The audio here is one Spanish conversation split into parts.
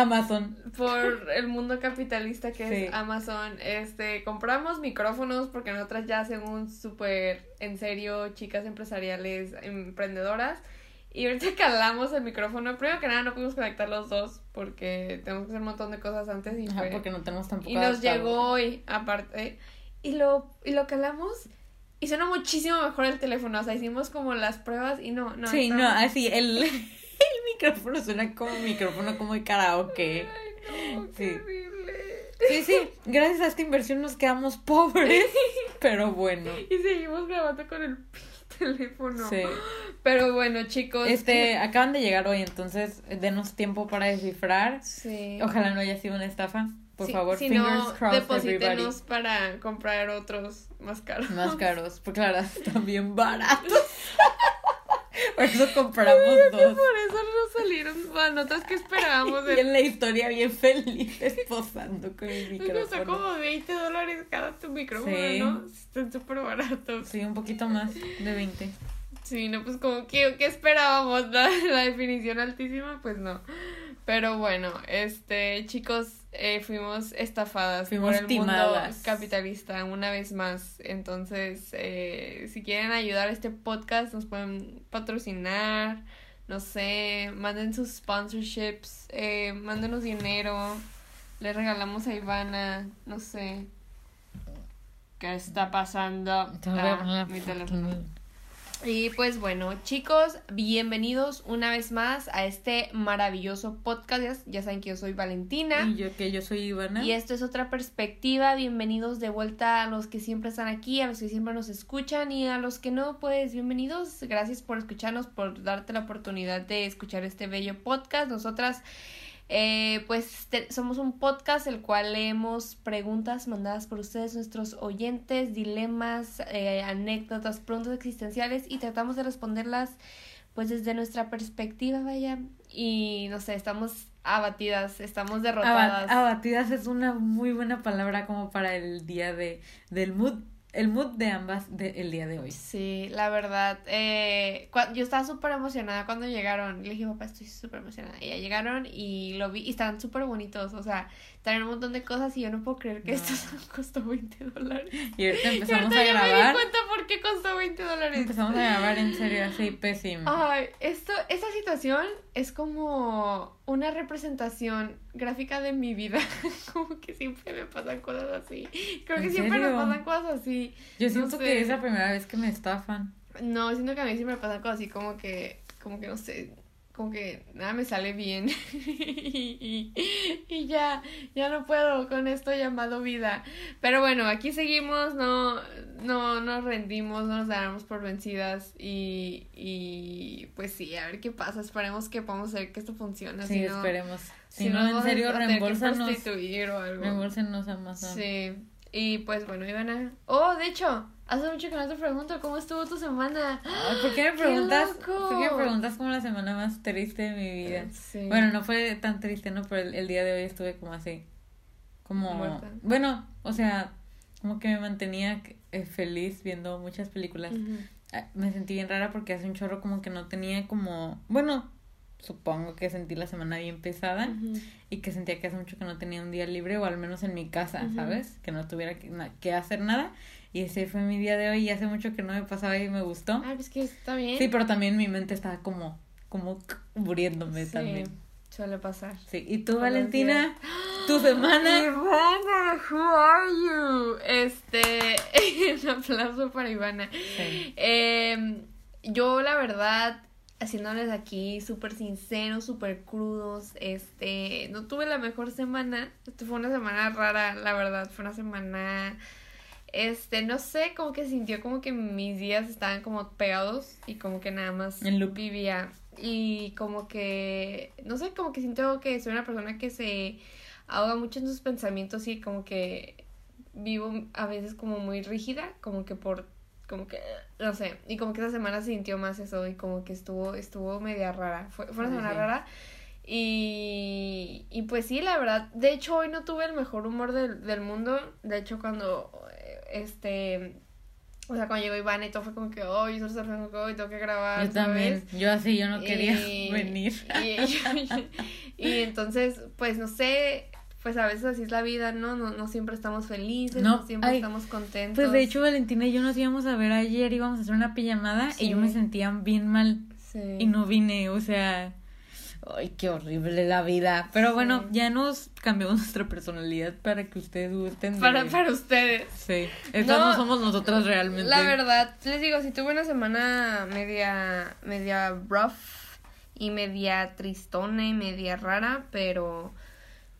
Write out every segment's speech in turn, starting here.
Amazon. Por el mundo capitalista que es Amazon. Este, compramos micrófonos porque nosotras ya según súper en serio, chicas empresariales, emprendedoras. Y ahorita calamos el micrófono. Primero que nada, no pudimos conectar los dos porque tenemos que hacer un montón de cosas antes. Y porque no tenemos tampoco. Y nos llegó hoy, aparte. Y lo, y lo calamos y suena muchísimo mejor el teléfono. O sea, hicimos como las pruebas y no, no. Sí, no, así, el, el micrófono suena como micrófono como de karaoke. Ay, no, qué Sí, sí, gracias a esta inversión nos quedamos pobres, pero bueno. Y seguimos grabando con el teléfono. Sí. Pero bueno, chicos. Este, acaban de llegar hoy, entonces denos tiempo para descifrar. Sí. Ojalá no haya sido una estafa. Por favor, si fingers no, crossed, para comprar otros más caros. Más caros, porque la verdad están bien baratos. por eso compramos dos. Por eso no salieron las notas que esperábamos. y en la historia bien feliz posando con el micrófono. Costó como 20 dólares cada tu micrófono, ¿no? Están súper baratos. Sí, un poquito más de 20. Sí, no, pues como que ¿qué esperábamos? La, la definición altísima, pues no. Pero bueno, este, chicos, eh, fuimos estafadas fuimos por el mundo capitalista una vez más. Entonces, eh, si quieren ayudar a este podcast, nos pueden patrocinar, no sé, manden sus sponsorships, eh, mándenos dinero, le regalamos a Ivana, no sé. ¿Qué está pasando? Ah, mi teléfono. Y pues bueno, chicos, bienvenidos una vez más a este maravilloso podcast. Ya saben que yo soy Valentina. Y yo que yo soy Ivana. Y esto es otra perspectiva. Bienvenidos de vuelta a los que siempre están aquí, a los que siempre nos escuchan y a los que no, pues bienvenidos. Gracias por escucharnos, por darte la oportunidad de escuchar este bello podcast. Nosotras eh, pues somos un podcast el cual leemos preguntas mandadas por ustedes, nuestros oyentes, dilemas, eh, anécdotas, preguntas existenciales y tratamos de responderlas pues desde nuestra perspectiva, vaya. Y no sé, estamos abatidas, estamos derrotadas. abatidas es una muy buena palabra como para el día de del mood el mood de ambas de, el día de hoy. Sí, la verdad. Eh, yo estaba súper emocionada cuando llegaron. Le dije, papá, estoy súper emocionada. Y ya llegaron y lo vi y estaban súper bonitos. O sea, traen un montón de cosas y yo no puedo creer que esto costó 20 dólares. Y ahorita empezamos a grabar. Ya me di cuenta por qué costó 20 dólares. Empezamos a grabar en serio así pésimo. Ay, esto, esta situación es como una representación gráfica de mi vida. como que siempre me pasan cosas así. Creo que siempre me pasan cosas así. Yo siento que es la primera vez que me estafan. No, siento que a mí siempre me pasan cosas así como que, como que no sé, como que nada me sale bien y, y, ya, ya no puedo con esto llamado vida. Pero bueno, aquí seguimos, no, no nos rendimos, no nos damos por vencidas y, y pues sí, a ver qué pasa, esperemos que podamos hacer que esto funcione. Sí, esperemos. Si, no, en serio, reembolsanos. o algo. Reembolsanos a Amazon. Sí, y pues bueno, Ivana. Oh, de hecho, Hace mucho que no te pregunto cómo estuvo tu semana. ¿Por qué me preguntas? ¿Por qué me preguntas como la semana más triste de mi vida? Bueno, no fue tan triste, ¿no? Pero el, día de hoy estuve como así. Como. Bueno, o sea, como que me mantenía eh, feliz viendo muchas películas. Me sentí bien rara porque hace un chorro como que no tenía como. Bueno, supongo que sentí la semana bien pesada y que sentía que hace mucho que no tenía un día libre o al menos en mi casa, ¿sabes? Que no tuviera que hacer nada y ese fue mi día de hoy y hace mucho que no me pasaba y me gustó. Ah, pues que está bien. Sí, pero también mi mente estaba como, como muriéndome sí, también. Suele pasar. Sí, ¿y tú, Valentina? ¿Tu semana? Ivana, who are you? Este, un aplauso para Ivana. Eh, yo, la verdad, haciéndoles aquí súper sinceros, súper crudos, este, no tuve la mejor semana. Este fue una semana rara, la verdad, fue una semana este, no sé, como que sintió como que mis días estaban como pegados y como que nada más vivía. Y como que, no sé, como que siento que soy una persona que se ahoga mucho en sus pensamientos y como que vivo a veces como muy rígida, como que por, como que, no sé, y como que esa semana se sintió más eso y como que estuvo, estuvo media rara, fue, fue una semana rara. Y, y pues sí, la verdad, de hecho hoy no tuve el mejor humor del, del mundo, de hecho cuando este, O sea, cuando llegó Iván y todo fue como que, oh, yo solo como que hoy tengo que grabar. Yo también, yo así, yo no quería venir. Y, y, entonces, pues no sé, pues a veces así es la vida, ¿no? No, no siempre estamos felices, no, siempre estamos contentos. Pues de hecho, Valentina y yo nos íbamos a ver ayer, íbamos a hacer una pijamada y yo me sentía bien mal. Sí. Y no vine, o sea. Ay, qué horrible la vida. Pero bueno, ya nos cambiamos nuestra personalidad para que ustedes gusten. Para, para ustedes. Sí. Estas no, somos nosotras realmente. La verdad, les digo, si tuve una semana media, media rough y media tristona y media rara, pero,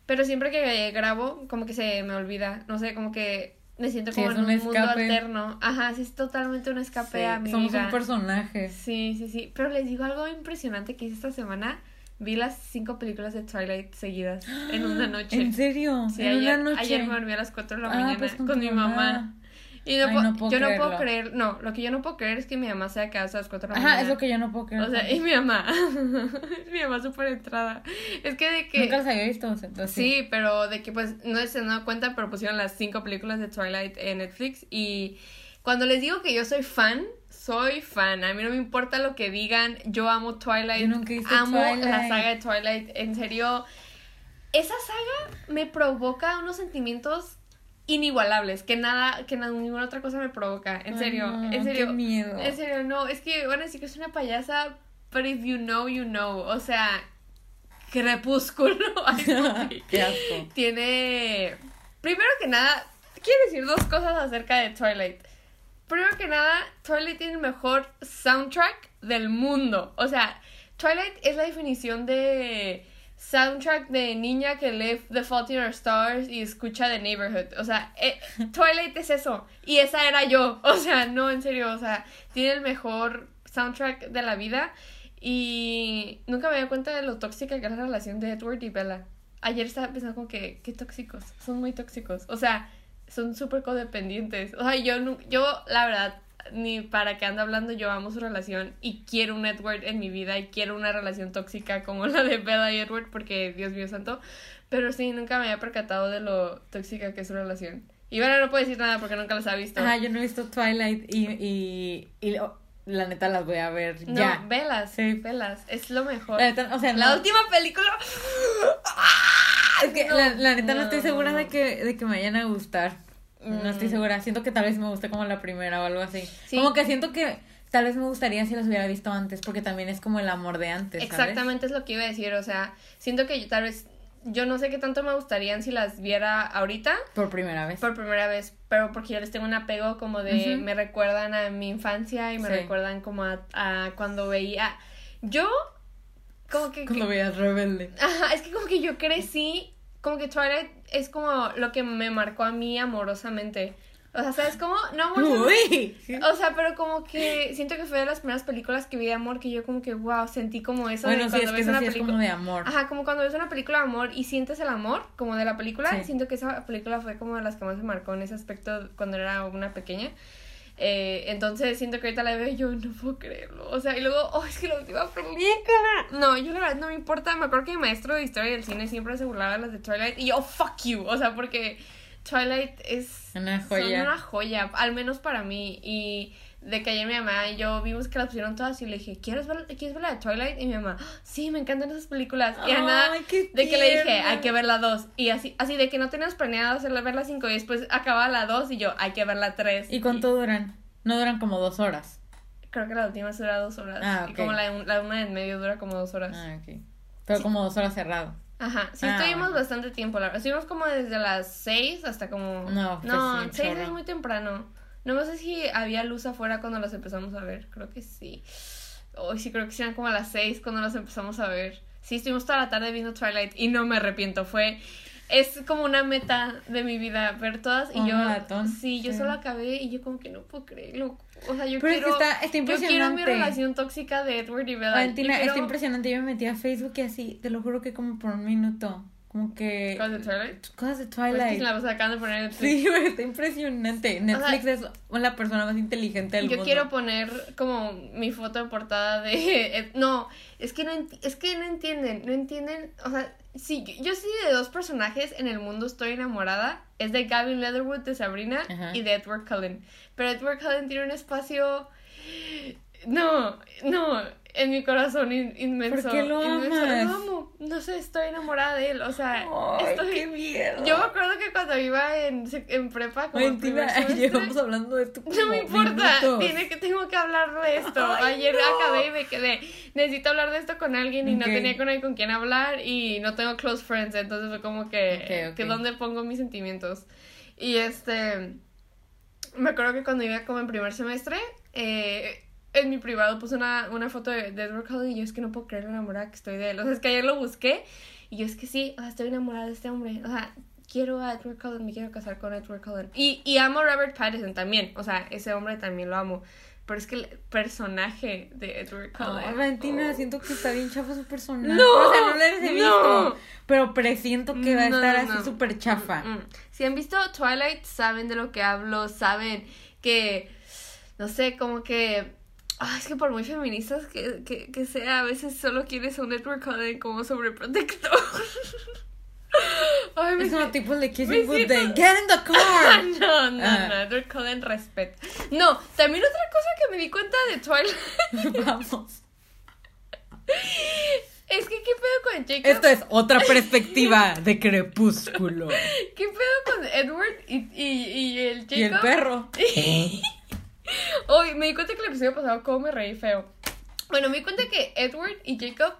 pero siempre que grabo, como que se me olvida. No sé, como que me siento como en un, mundo alterno. Ajá, sí, es totalmente un escape a mi somos un personaje. Sí, sí, sí. Pero les digo algo impresionante que hice esta semana Vi las cinco películas de Twilight seguidas en una noche. ¿En serio? Sí, ¿En ayer, una noche? ayer me dormí a las 4 de la ah, mañana pues con, mi mamá. Y no, yo no puedo creer, no, lo que yo no puedo creer es que mi mamá sea quedado a las 4 de la mañana. Ajá, es lo que yo no puedo creer. O sea, y mi mamá, mi mamá súper entrada. Es que de que... Nunca las había visto, entonces. Sí, pero de que pues no se han dado cuenta, pero pusieron las cinco películas de Twilight en Netflix y cuando les digo que yo soy fan, soy fan. A mí no me importa lo que digan. Yo amo Twilight. Yo nunca hice amo la saga de Twilight. En serio, esa saga me provoca unos sentimientos inigualables que nada que ninguna otra cosa me provoca en serio en serio qué miedo en serio no es que van a decir que es una payasa but if you know you know o sea crepúsculo qué asco tiene primero que nada quiero decir dos cosas acerca de Twilight Primero que nada, Twilight tiene el mejor soundtrack del mundo. O sea, Twilight es la definición de soundtrack de niña que lee The Fault in Our Stars y escucha The Neighborhood. O sea, eh, Twilight es eso. Y esa era yo. O sea, no, en serio. O sea, tiene el mejor soundtrack de la vida. Y nunca me di cuenta de lo tóxica que es la relación de Edward y Bella. Ayer estaba pensando como que, qué tóxicos. Son muy tóxicos. O sea, son súper codependientes. O sea, yo, yo, la verdad, ni para qué ando hablando, yo amo su relación y quiero un Edward en mi vida y quiero una relación tóxica como la de Bella y Edward porque, Dios mío santo, pero sí, nunca me había percatado de lo tóxica que es su relación. Y bueno, no puedo decir nada porque nunca las ha visto. Ah, yo no he visto Twilight y, y, y la neta las voy a ver ya. No, velas, sí. velas, es lo mejor. La, o sea, la última película... Es que la, la, neta no, estoy segura de que, de que me vayan a gustar. No estoy mm. segura. Siento que tal vez me guste como la primera o algo así. Como que siento que tal vez me gustaría si las hubiera visto antes, porque también es como el amor de antes. Exactamente es lo que iba a decir. O sea, siento que yo, tal vez. Yo no sé qué tanto me gustarían si las viera ahorita. Por primera vez. Por primera vez. Pero porque yo les tengo un apego como de. Me recuerdan a mi infancia y me recuerdan como a, a cuando veía. Yo como que... Cuando veías rebelde. Ajá, es que como que yo crecí, como que Twilight es como lo que me marcó a mí amorosamente. O sea, ¿sabes cómo? No amorosamente. O sea, pero como que siento que fue de las primeras películas que vi de amor que yo como que, wow, sentí como eso bueno, de cuando ves una película. como de amor. Ajá, como cuando ves una película de amor y sientes el amor, como de la película. Siento que esa película fue como de las que más me marcó en ese aspecto cuando era una pequeña. Eh, entonces siento que ahorita la veo y yo no puedo creerlo. O sea, y luego, oh, es que la última película. No, yo la verdad no me importa. Me acuerdo que mi maestro de historia del cine siempre se burlaba de las de Twilight. Y yo, fuck you. O sea, porque Twilight es una joya. una joya, al menos para mí. Y de que ayer mi mamá y yo vimos que las pusieron todas y le dije, ¿quieres ver, ¿quieres ver la de Twilight? Y mi mamá, sí, me encantan esas películas. Y Ana, de que le dije, hay que ver la dos. Y así, así de que no teníamos planeado hacerla ver la cinco y después acaba la dos y yo, hay que ver la tres. ¿Y cuánto duran? No duran como dos horas. Creo que la última dura dos horas. Ah, Y como la, la una en medio dura como dos horas. Ah, ok. Pero como dos horas cerrado. Ajá, sí ah, estuvimos bastante tiempo, la verdad. Estuvimos como desde las seis hasta como... No, pues no, seis es muy temprano. No sé si había luz afuera cuando las empezamos a ver. Creo que sí. Hoy sí creo que eran como a las seis cuando las empezamos a ver. Sí, estuvimos toda la tarde viendo Twilight y no me arrepiento. Fue es como una meta de mi vida ver todas y yo sí, yo solo acabé y yo como que no puedo creerlo. O sea, yo quiero está, está impresionante. Yo quiero mi relación tóxica de Edward y Bella. Valentina, está impresionante. Yo me metí a Facebook y así, te lo juro que como por un minuto como que... ¿Cosas de Twilight? Cosas de Twilight. Pues la acaban de poner Sí, está impresionante. Netflix es la persona más inteligente del yo mundo. Yo quiero poner como mi foto de portada de... No, es que no, es que no entienden, no entienden, o sea, sí, yo sí de dos personajes en el mundo estoy enamorada. Es de Gavin Leatherwood de Sabrina y de Edward Cullen. Pero Edward Cullen tiene un espacio... No, no, en mi corazón inmenso. ¿Por qué lo amo. No sé, estoy enamorada de él. O sea, estoy... qué miedo. Yo me acuerdo que cuando iba en, en prepa, como Mentira, llevamos hablando de esto. No me importa, tiene que, tengo que hablar de esto. Ayer acabé y me quedé. Necesito hablar de esto con alguien y no tenía con con quien hablar y no tengo close friends. Entonces fue como que, que dónde pongo mis sentimientos. Y este. Me acuerdo que cuando iba como en primer semestre, eh, en mi privado puse una, una foto de, Edward Cullen y yo es que no puedo creer lo enamorada que estoy de él. O sea, es que ayer lo busqué y yo es que sí, o sea, estoy enamorada de este hombre. O sea, quiero a Edward Cullen, me quiero casar con Edward Cullen. Y, y amo a Robert Pattinson también. O sea, ese hombre también lo amo. Pero es que el personaje de Edward Cullen. Oh, Valentina, siento que está bien chafa su personaje. No, o sea, no lo he visto. Pero presiento que va a estar así súper chafa. Mm, mm. Si han visto Twilight, saben de lo que hablo, saben que, no sé, como que Ah, es que por muy feministas que, que, que, sea, a veces solo quieres un network como sobreprotector. Ay, me es como tipo de Kissing de Get in the car. no, no, ah. no, Edward Cullen respeto. No, también otra cosa que me di cuenta de Twilight. Vamos. Es que, ¿qué pedo con Jacob? Esto es otra perspectiva de crepúsculo. ¿Qué pedo con Edward y, y, y el Jacob? Y el perro. Hoy me di cuenta que el episodio pasado cómo me reí feo. Bueno, me di cuenta que Edward y Jacob,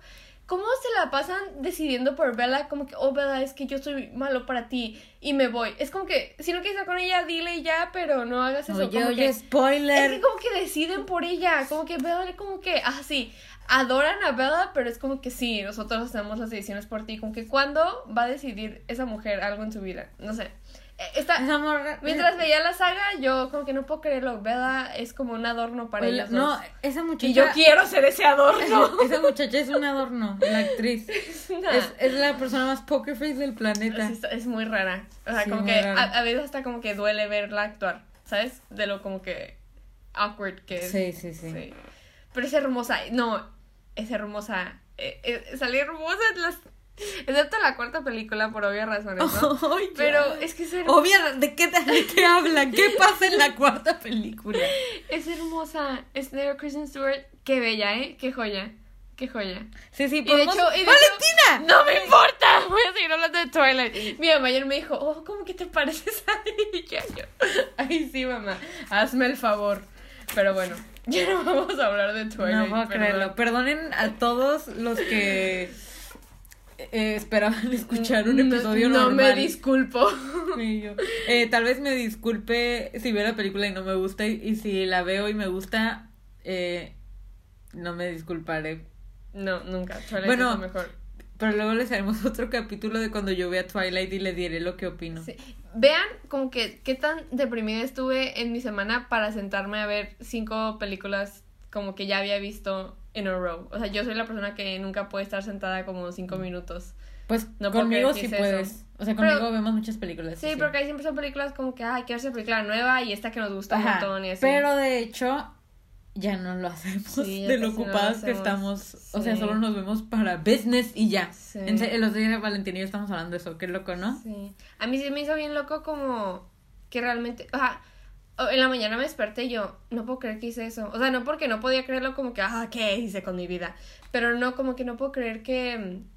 ¿cómo se la pasan decidiendo por Bella? Como que, oh, Bella, es que yo soy malo para ti y me voy. Es como que, si no quieres estar con ella, dile ya, pero no hagas eso. Oye, oye, spoiler. Es que como que deciden por ella, como que Bella, como que, ah, sí, adoran a Bella, pero es como que sí, nosotros hacemos las decisiones por ti. Como que, ¿cuándo va a decidir esa mujer algo en su vida? No sé. Esta, mientras veía la saga, yo como que no puedo creerlo. Bella es como un adorno para ella. No, esa muchacha. Y yo quiero ser ese adorno. esa muchacha es un adorno, la actriz. Es, es, la persona más poker face del planeta. Es, muy rara. O sea, como que a, veces hasta como que duele verla actuar. ¿Sabes? De lo como que awkward que es. Sí, sí, sí. Pero es hermosa. No, es hermosa. Eh, eh, salí hermosa en las Excepto la cuarta película, por obvias razones, ¿no? Pero es que es hermosa. Obvia, ¿de qué, ¿de qué hablan? ¿Qué pasa en la cuarta película? Es hermosa. Es de Kristen Stewart. Qué bella, ¿eh? Qué joya. Qué joya. Sí, sí, podemos... y de hecho, ¡Valentina! no me importa. Voy a seguir hablando de Twilight. Mi mamá ayer me dijo, oh, ¿cómo que te pareces a ella? Yo, ay, sí, mamá. Hazme el favor. Pero bueno, ya no vamos a hablar de Twilight. No puedo creerlo. Perdonen a todos los que eh, esperaban escuchar un episodio no, normal. No me disculpo. Eh, tal vez me disculpe si veo la película y no me gusta y, si la veo y me gusta, eh, no me disculparé. No, nunca. Twilight bueno, es mejor. Pero luego les haremos otro capítulo de cuando yo vea Twilight y le diré lo que opino. Vean como que qué tan deprimida estuve en mi semana para sentarme a ver cinco películas como que ya había visto in a row. O sea, yo soy la persona que nunca puede estar sentada como cinco minutos. Pues no conmigo sí puedes. O sea, conmigo vemos muchas películas. Sí, porque ahí siempre son películas como que, ay, quiero hacer película nueva y esta que nos gusta un montón y así. Pero de hecho, ya no lo hacemos de lo ocupadas que estamos. O sea, solo nos vemos para business y ya. En, los días de Valentín y yo estamos hablando de eso. Qué loco, ¿no? Sí. A mí sí me hizo bien loco como que realmente. O sea, en la mañana me desperté y yo, no puedo creer que hice eso. O sea, no porque no podía creerlo como que, ah, ¿qué hice con mi vida? Pero no, como que no puedo creer que mm,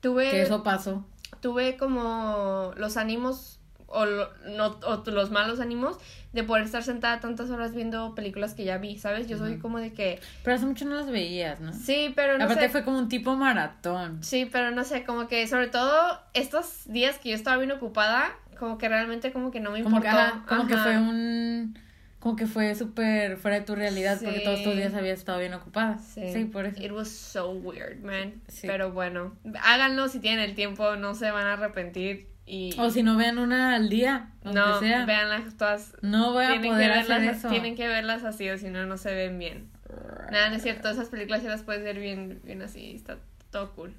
tuve... Que eso pasó. Tuve como los ánimos o, no, o los malos ánimos de poder estar sentada tantas horas viendo películas que ya vi, ¿sabes? Yo soy como de que... Pero hace mucho no las veías, ¿no? Sí, pero no Aparte fue como un tipo maratón. Sí, pero no sé, como que sobre todo estos días que yo estaba bien ocupada, como que realmente como que no me importó. Como que, fue un como que fue súper fuera de tu realidad porque todos estos días habías estado bien ocupada. Sí. por eso. It was so weird, man. Pero bueno, háganlo si tienen el tiempo, no se van a arrepentir. Y... O si no vean una al día, no, sea. veanlas todas. No voy a tienen poder que verlas, hacer eso. Tienen que verlas así o si no, no se ven bien. Nada, no es cierto, esas películas ya las puedes ver bien, bien así, está todo cool.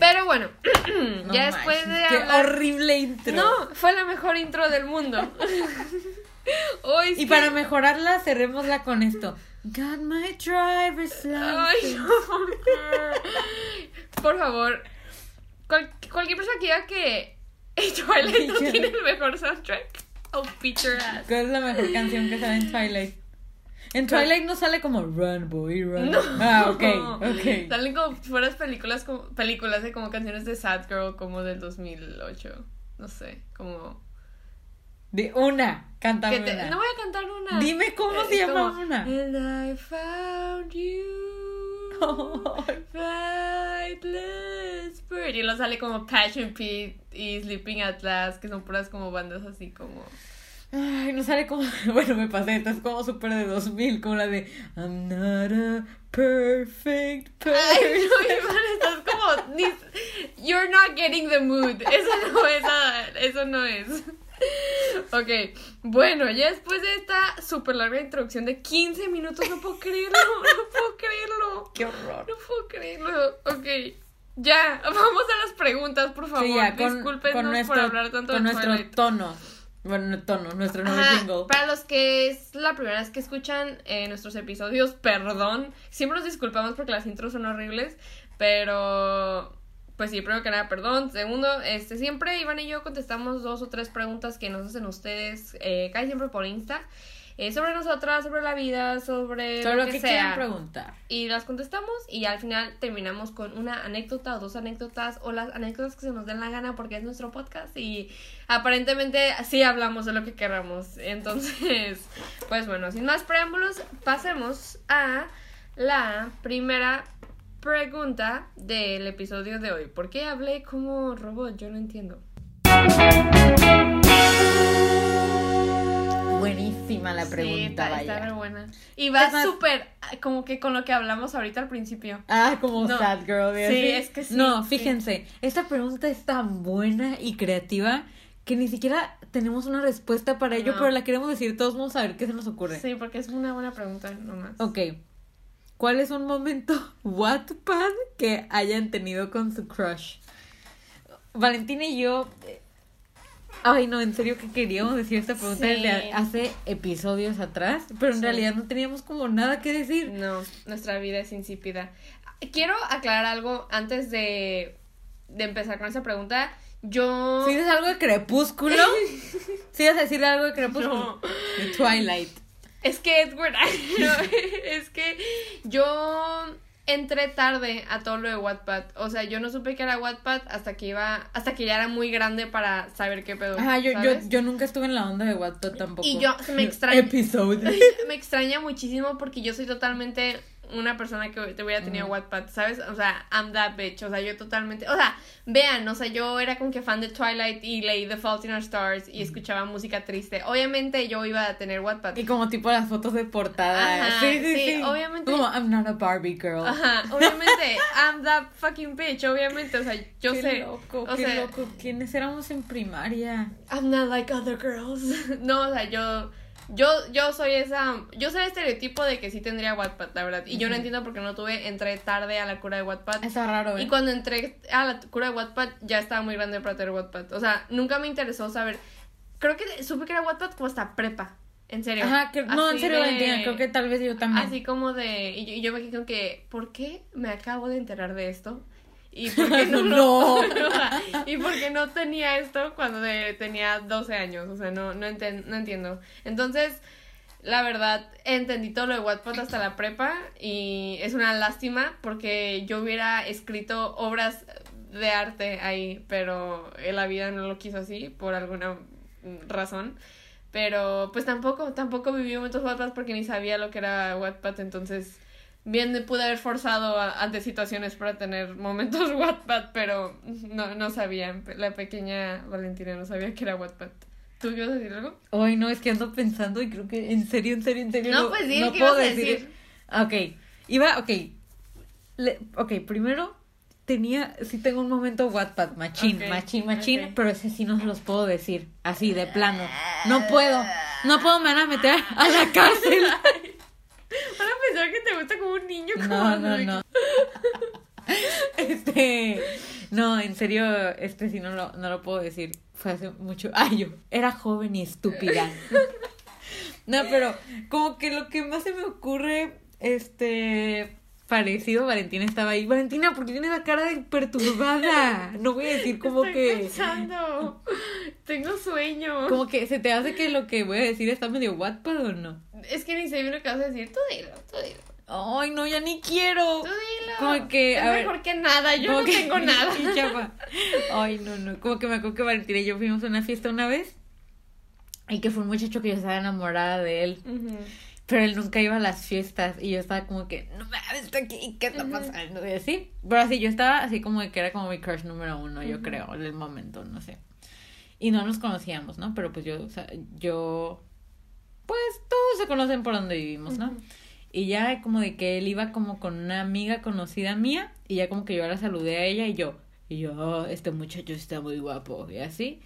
Pero bueno, ya después de Qué horrible intro. No, fue la mejor intro del mundo. y para mejorarla, cerrémosla con esto. Got my driver's license. Por favor, cualquier persona que diga que Twilight no tiene el mejor soundtrack. Oh, feature ass. ¿Cuál es la mejor canción que sale en Twilight? En Twilight no sale como Run Boy Run. No. Ah, ok, ok. Salen como fueras películas como películas de como canciones de Sad Girl como del 2008. No sé, como de una, cántame una. No voy a cantar una. Dime cómo se llama una. And I found you. Bird. Y lo sale como Passion Pit y Sleeping Atlas, que son puras como bandas así como. Ay, no sale como. Bueno, me pasé, esto es como súper de 2000, como la de I'm not a perfect person. Ay, no, Iván, estás como. You're not getting the mood. Eso no es. Eso no es. Ok, bueno, ya después de esta súper larga introducción de 15 minutos, no puedo creerlo, no puedo creerlo. Qué horror. No puedo creerlo. Ok, ya, vamos a las preguntas, por favor. Disculpen por hablar tanto con nuestro tono. Bueno, tono, nuestro nuevo jingle. Para los que es la primera vez que escuchan eh, nuestros episodios, perdón. Siempre nos disculpamos porque las intros son horribles, pero pues sí, primero que nada, perdón. Segundo, este, siempre Iván y yo contestamos dos o tres preguntas que nos hacen ustedes, eh, casi siempre por Insta, eh, sobre nosotras, sobre la vida, sobre lo, que, sea. preguntar. Y las contestamos y al final terminamos con una anécdota o dos anécdotas o las anécdotas que se nos den la gana porque es nuestro podcast y aparentemente así hablamos de lo que queramos. Entonces, pues bueno, sin más preámbulos, pasemos a la primera pregunta del episodio de hoy. ¿Por qué hablé como robot? Yo no entiendo. Buenísima la pregunta, sí, está, buena. Y va súper como que con lo que hablamos ahorita al principio. Ah, como sad girl. Sí, es que sí. No, fíjense, esta pregunta es tan buena y creativa que ni siquiera tenemos una respuesta para ello, pero la queremos decir, todos vamos a ver qué se nos ocurre. Sí, porque es una buena pregunta nomás. Ok. ¿Cuál es un momento Wattpad que hayan tenido con su crush? Valentina y yo. Ay, no, en serio que queríamos decir esta pregunta desde hace episodios atrás, pero en realidad no teníamos como nada que decir. No, nuestra vida es insípida. Quiero aclarar algo antes de, de empezar con esa pregunta. Yo. ¿Sí dices algo de crepúsculo? ¿Sí vas a decir algo de crepúsculo? No. De Twilight. Es que Edward, es que yo entré tarde a todo lo de Wattpad. O sea, yo no supe que era Wattpad hasta que iba, hasta que ya era muy grande para saber qué pedo. Ajá, yo, yo, yo nunca estuve en la onda de Wattpad tampoco. Y yo me extraña. me extraña muchísimo porque yo soy totalmente una persona que te hubiera tenido Wattpad, ¿sabes? O sea, I'm that bitch, o sea, yo totalmente, o sea, vean, o sea, yo era como que fan de Twilight y leí The Fault in Our Stars y escuchaba música triste. Obviamente yo iba a tener Wattpad. Y como tipo las fotos de portada. sí, sí, sí, obviamente. Como I'm not a Barbie girl. Ajá, obviamente, I'm that fucking bitch, obviamente, o sea, yo qué sé. Loco, qué loco, ¿quiénes éramos en primaria? I'm not like other girls. no, o sea, yo yo, yo soy esa. Yo soy el estereotipo de que sí tendría Wattpad, la verdad. Y yo no entiendo por qué no tuve. Entré tarde a la cura de Wattpad. Está raro, ¿eh? Y cuando entré a la cura de Wattpad, ya estaba muy grande para tener Wattpad. O sea, nunca me interesó saber. Creo que supe que era Wattpad como hasta prepa. En serio. Ajá, que, no, en serio, creo que tal vez yo también. Así como de. Y yo, y yo me quedé que, ¿por qué me acabo de enterar de esto? ¿Y por qué no, no. ¿Y por qué no tenía esto cuando tenía 12 años? O sea, no, no, no entiendo. Entonces, la verdad, entendí todo lo de Wattpad hasta la prepa y es una lástima porque yo hubiera escrito obras de arte ahí, pero la vida no lo quiso así por alguna razón. Pero pues tampoco, tampoco viví momentos Wattpad porque ni sabía lo que era Wattpad, entonces bien pude haber forzado ante situaciones para tener momentos Wattpad, pero no, no sabía, la pequeña Valentina no sabía que era Wattpad. ¿Tú ibas a decir algo? Ay, no, es que ando pensando y creo que en serio, en serio, en serio. No, pues sí, no puedo decir. Ok, iba, ok. ok, primero tenía, sí tengo un momento Wattpad, machín, machín, machín, pero ese sí no se los puedo decir, así, de plano. No puedo, no puedo, me van a meter a la cárcel. Van a pensar que te gusta como un niño. Como no, no, no. Este, no, en serio, este sí no lo, no lo puedo decir. Fue hace mucho. Ay, yo era joven y estúpida. no, pero como que lo que más se me ocurre, este, parecido, Valentina estaba ahí. Valentina, ¿por qué tienes la cara de perturbada? No voy a decir como Estoy que. pensando. Tengo sueño. Como que se te hace que lo que voy a decir está medio Wattpad o no. Es que ni sé bien lo que vas a decir. Tú dilo, tú dilo. Ay, no, ya ni quiero. Tú dilo. Como que. Es a ver, mejor que nada. Yo no que- tengo nada. Ay, no, no. Como que me acuerdo que Valentina y yo fuimos a una fiesta una vez. Y que fue un muchacho que yo estaba enamorada de él. Pero él nunca iba a las fiestas y yo estaba como que, no mames, está aquí, ¿qué está pasando? Y así. Pero así, yo estaba así como que era como mi crush número uno, yo creo, en el momento, no sé. Y no nos conocíamos, ¿no? Pero pues yo, o sea, yo, pues todos se conocen por donde vivimos, ¿no? Y ya como de que él iba como con una amiga conocida mía y ya como que yo la saludé a ella y yo, y yo, "Oh, este muchacho está muy guapo y así.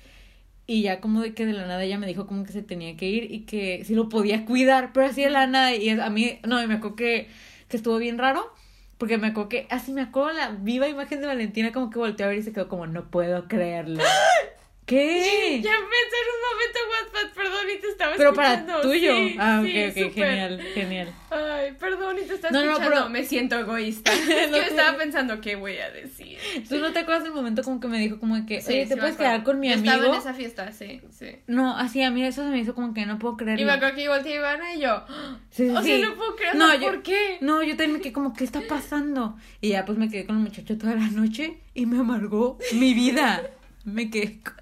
Y ya como de que de la nada ella me dijo como que se tenía que ir y que si lo podía cuidar, pero así de la nada y a mí, no, y me acuerdo que, que estuvo bien raro. Porque me acuerdo que, así me acuerdo la viva imagen de Valentina como que volteó a ver y se quedó como, no puedo creerlo. ¿Qué? Ya pensé en un momento Wattpad, perdón, y te estaba Pero para escuchando. tuyo. Sí, ah, ok, sí, ok, genial, genial. Ay, perdón, y te estaba No, no, escuchando. pero- Me siento egoísta. Es que No yo estaba pensando, ¿qué voy a decir? ¿Tú no te acuerdas del momento como que me dijo como que, Sí, oye, sí ¿te puedes quedar con mi Yo amigo? Estaba en esa fiesta, sí, sí. No, así a mí eso se me hizo como que no puedo creerlo. Y me acuerdo que volteé a Ivana y yo, Sí, sí, o sea, sí. no puedo creerlo, No, yo- ¿por qué? No, yo también me quedé como, ¿qué está pasando? Y ya pues me quedé con el muchacho toda la noche y me amargó mi vida. Me quedé... co-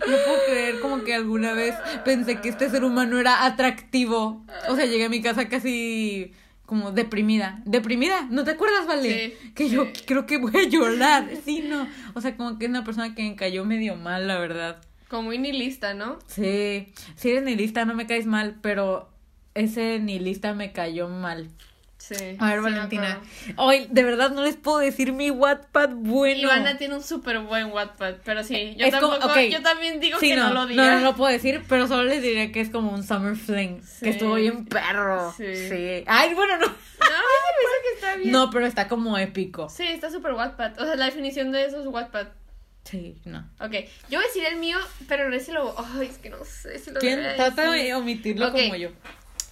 No puedo creer como que alguna vez pensé que este ser humano era atractivo. O sea, llegué a mi casa casi como deprimida. ¿Deprimida? ¿No te acuerdas, Vale? Sí, que yo creo que voy a llorar. Sí, no. O sea, como que es una persona que me cayó medio mal, la verdad. Como muy nihilista, ¿no? Sí, si eres nihilista no me caes mal, pero ese nihilista me cayó mal. Sí. A ver, sí Valentina. Hoy, de verdad no les puedo decir mi Wattpad bueno. Ivana tiene un súper buen Wattpad, pero sí, yo Es como- tampoco, yo también digo Sí, que no, no, lo no, diga. no lo puedo decir, pero solo les diré que es como un summer fling, Sí. que estuvo bien perro. Sí. Ay, bueno, no. No, que está bien. No, pero está como épico. Sí, está súper Wattpad. O sea, la definición de eso es Wattpad. Sí, no. Ok, yo voy a decir el mío, pero no sé si lo... Ay, es que no sé si lo ¿Quién trata de omitirlo como yo?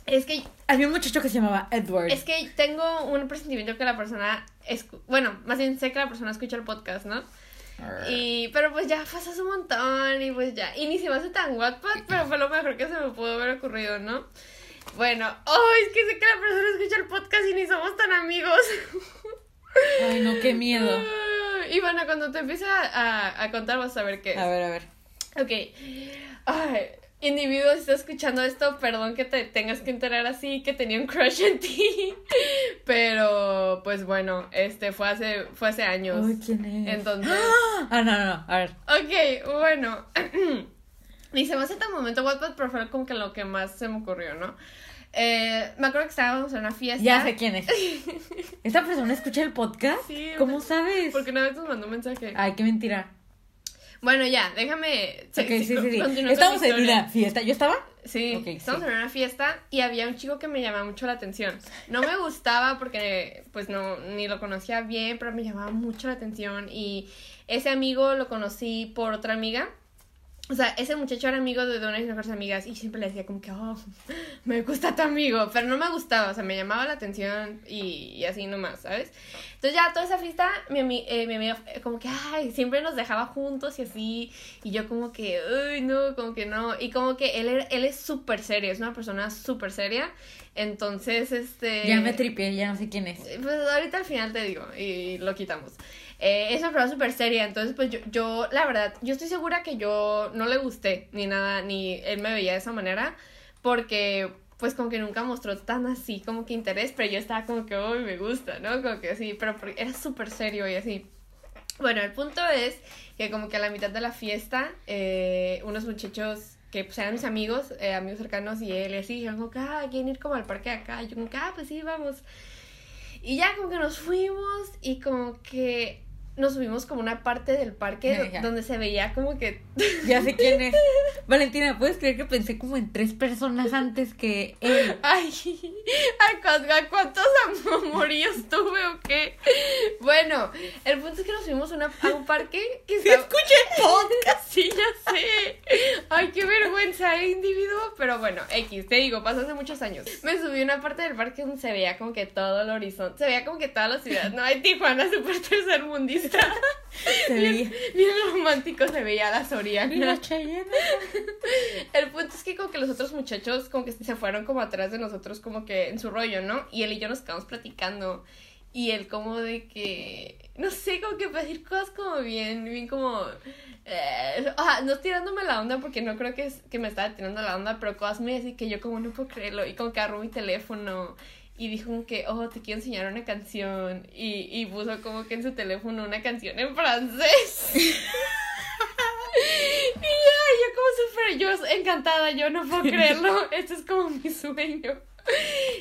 Es que, Había un muchacho que se llamaba Edward. es que tengo un presentimiento que la persona... escu- Bueno, más bien sé que la persona escucha el podcast, ¿no? Y, pero pues ya pasas un montón y pues ya. Y ni se me hace tan Wattpad, pero fue lo mejor que se me pudo haber ocurrido, ¿no? Bueno, ay, es que sé que la persona escucha el podcast y ni somos tan amigos. Ay, no, qué miedo. Y bueno, cuando te empiece a, a- a contar vas a ver qué es. A ver, a ver. Ok. Ay, individuo, si estás escuchando esto, perdón que te tengas que enterar así, que tenía un crush en ti. Pero, pues bueno, este fue hace, fue hace años. Ay, ¿quién es? Entonces. Ah, no, no, no. A ver. Ok, bueno. Ni se me hace tan momento Wattpad, pero fue como que lo que más se me ocurrió, ¿no? Eh, me acuerdo que estábamos en una fiesta. Ya sé quién es. ¿Esta persona escucha el podcast? Sí, ¿Cómo sabes? Porque una vez nos mandó un mensaje. Ay, qué mentira. Bueno, ya, déjame. Ok, sí, sí, Estamos en una fiesta. ¿Yo estaba? Sí, Ok, estamos en una fiesta y había un chico que me llamaba mucho la atención. No me gustaba porque pues no ni lo conocía bien, pero me llamaba mucho la atención y ese amigo lo conocí por otra amiga. O sea, ese muchacho era amigo de una de mis mejores amigas y siempre le decía como que, oh, me gusta tu amigo, pero no me gustaba, o sea, me llamaba la atención y, y así nomás, ¿sabes? Entonces ya toda esa fiesta, mi, eh, mi amiga como que, ay, siempre nos dejaba juntos y así, y yo como que, uy, no, como que no, y como que él, él es súper serio, es una persona súper seria, entonces, este... Ya me tripié, ya no sé quién es. Pues ahorita al final te digo y lo quitamos. Eh, es una persona súper seria, entonces pues yo, yo, la verdad, yo estoy segura que yo no le gusté ni nada, ni él me veía de esa manera, porque pues como que nunca mostró tan así como que interés, pero yo estaba como que, uy, me gusta, ¿no? Como que así, pero era súper serio y así. Bueno, el punto es que como que a la mitad de la fiesta, eh, unos muchachos que pues eran mis amigos, eh, amigos cercanos y él y así, dijeron ah, quieren ir como al parque de acá, y yo como ah, pues sí, vamos. Y ya como que nos fuimos y como que nos subimos como una parte del parque donde se veía como que... Ya sé quién es. Valentina, ¿puedes creer que pensé como en tres personas antes que él? Ay, ¿a, cu- a cuántos amoríos tuve o qué? Bueno, el punto es que nos fuimos a una- a un parque que ¡Sí estaba... escuché el podcast! Sí, ya sé. Ay, qué vergüenza, ¿eh, individuo? Pero bueno, X, te digo, pasó hace muchos años. Me subí a una parte del parque donde se veía como que todo el horizonte, se veía como que toda la ciudad, ¿no? Hay Tijuana súper tercermundista. Se veía. Bien, romántico se veía la Soriana. El punto es que como que los otros muchachos como que se fueron como atrás de nosotros como que en su rollo, ¿no? Y él y yo nos quedamos platicando. Y él como de que, no sé, como que para decir cosas como bien, bien como eh, no tirándome la onda porque no creo que, que me estaba tirando la onda, pero cosas me decir que yo como no puedo creerlo y como que agarró mi teléfono y dijo como que, oh, te quiero enseñar una canción y, y puso como que en su teléfono una canción en francés. y ya, yo como súper, yo encantada, yo no puedo creerlo, esto es como mi sueño.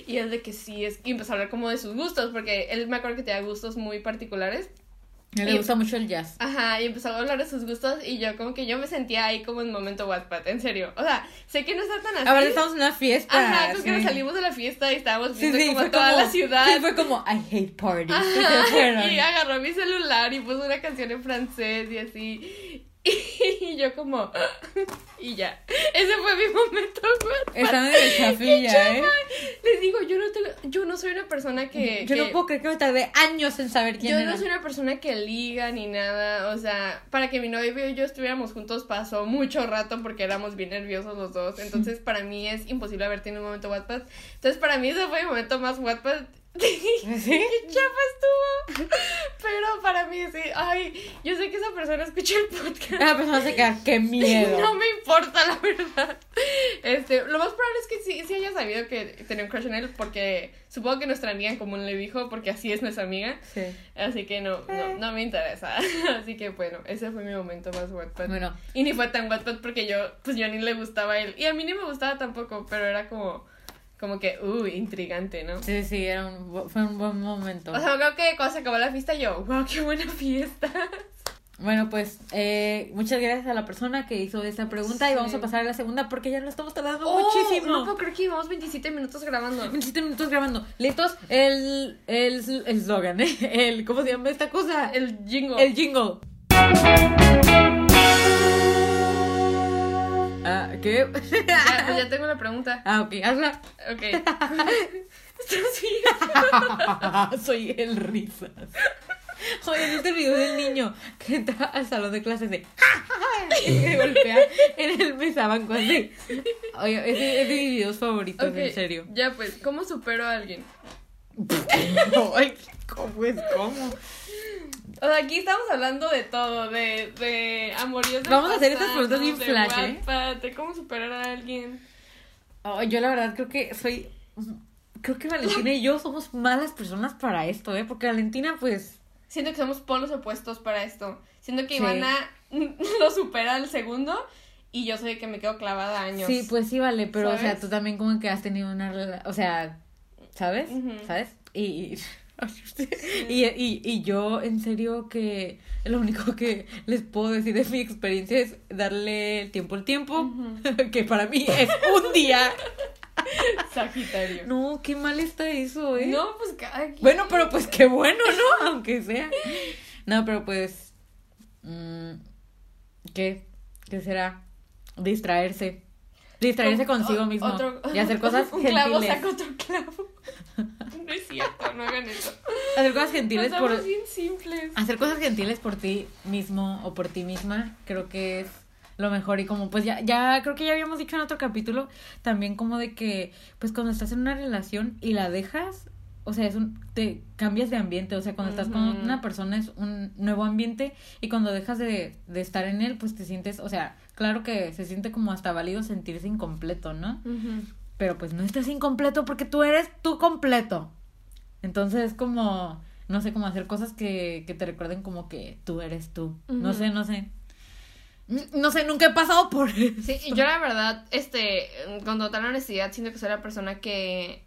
Y es de que sí, es, y empezó a hablar como de sus gustos, porque él me acuerdo que tenía gustos muy particulares. A le gusta mucho el jazz. Ajá, y empezó a hablar de sus gustos y yo como que yo me sentía ahí como en momento Wattpad, en serio. O sea, sé que no está tan así. Ahora estamos en una fiesta. Ajá, como que nos salimos de la fiesta y estábamos viendo como toda la ciudad. Sí, fue como, I hate parties. y agarró mi celular y puso una canción en francés y así. Y yo como, y ya. Ese fue mi momento. Están en el chafilla, ¿eh? Les digo, yo no, yo no soy una persona que... Yo no puedo creer que me tardé años en saber quién yo era. No soy una persona que liga ni nada. O sea, para que mi novio y yo estuviéramos juntos pasó mucho rato porque éramos bien nerviosos los dos. Entonces, para mí es imposible haber tenido un momento Wattpad. Entonces, para mí ese fue el momento más Wattpad ¿Sí? ¡Qué chapa estuvo! Pero para mí sí, ay, yo sé que esa persona escucha el podcast. Esa persona se queda, qué miedo. No me importa, la verdad. Este, lo más probable es que sí, sí haya sabido que tenía un crush en él, porque supongo que nuestra amiga en común le dijo, porque así es nuestra amiga. Sí. Así que no, no, eh. no me interesa. Así que bueno, ese fue mi momento más Wattpad. Bueno. Y ni fue tan Wattpad porque yo, pues yo ni le gustaba a él. Y a mí ni me gustaba tampoco, pero era como como que, uh, intrigante, ¿no? Sí, sí, era un, fue un buen momento. O sea, creo que cuando se acabó la fiesta yo, wow, qué buena fiesta. Bueno, pues eh, muchas gracias a la persona que hizo esta pregunta y vamos a pasar a la segunda porque ya no estamos tardando oh, muchísimo. No puedo creer que llevamos 27 minutos grabando. 27 minutos grabando. Listos, el el el slogan, ¿eh? El, ¿cómo se llama esta cosa? El jingle. El jingle. Ah, ¿qué? Ya, pues ya tengo la pregunta. Ah, ok, hazla. Ok. Soy el risas. Oye, este video del niño que entra al salón de clases de y se golpea en el mesabanco así. Oye, ese es de mis videos favoritos, en serio. Ya pues, ¿cómo supero a alguien? Ay, ¿cómo es? ¿Cómo? O sea, aquí estamos hablando de todo, de, de amoríos Vamos a hacer estas preguntas bien flash, ¿eh? De cómo superar a alguien. Oh, yo la verdad creo que soy... Creo que Valentina y yo somos malas personas para esto, ¿eh? Porque Valentina, pues... Siento que somos polos opuestos para esto. Siento que Ivana lo supera al segundo y yo soy que me quedo clavada años. Sí, pues sí, vale, pero o sea, tú también como que has tenido una... O sea, ¿sabes? ¿Sabes? y... Y, y, y yo, en serio, que lo único que les puedo decir de mi experiencia es darle el tiempo al tiempo, que para mí es un día. Sagitario. No, qué mal está eso, ¿eh? No, pues cada Bueno, pero pues qué bueno, ¿no? Aunque sea. No, pero pues. Mmm, ¿Qué? ¿Qué será? Distraerse. Distraerse consigo mismo. y hacer cosas un clavo saca otro clavo. No es cierto, no hagan eso. Hacer cosas gentiles por. bien simples. Hacer cosas gentiles por ti mismo o por ti misma, creo que es lo mejor. Y como pues ya, ya creo que ya habíamos dicho en otro capítulo, también como de que, pues cuando estás en una relación y la dejas, o sea, es un, te cambias de ambiente, o sea, cuando estás con una persona es un nuevo ambiente y cuando dejas de, de estar en él, pues te sientes, o sea, claro que se siente como hasta válido sentirse incompleto, ¿no? Pero pues no estás incompleto porque tú eres tú completo. Entonces es como, no sé, como hacer cosas que, que te recuerden como que tú eres tú. No sé, no sé. No sé, nunca he pasado por eso. Sí, yo la verdad, este, con total honestidad, siento que soy la persona que...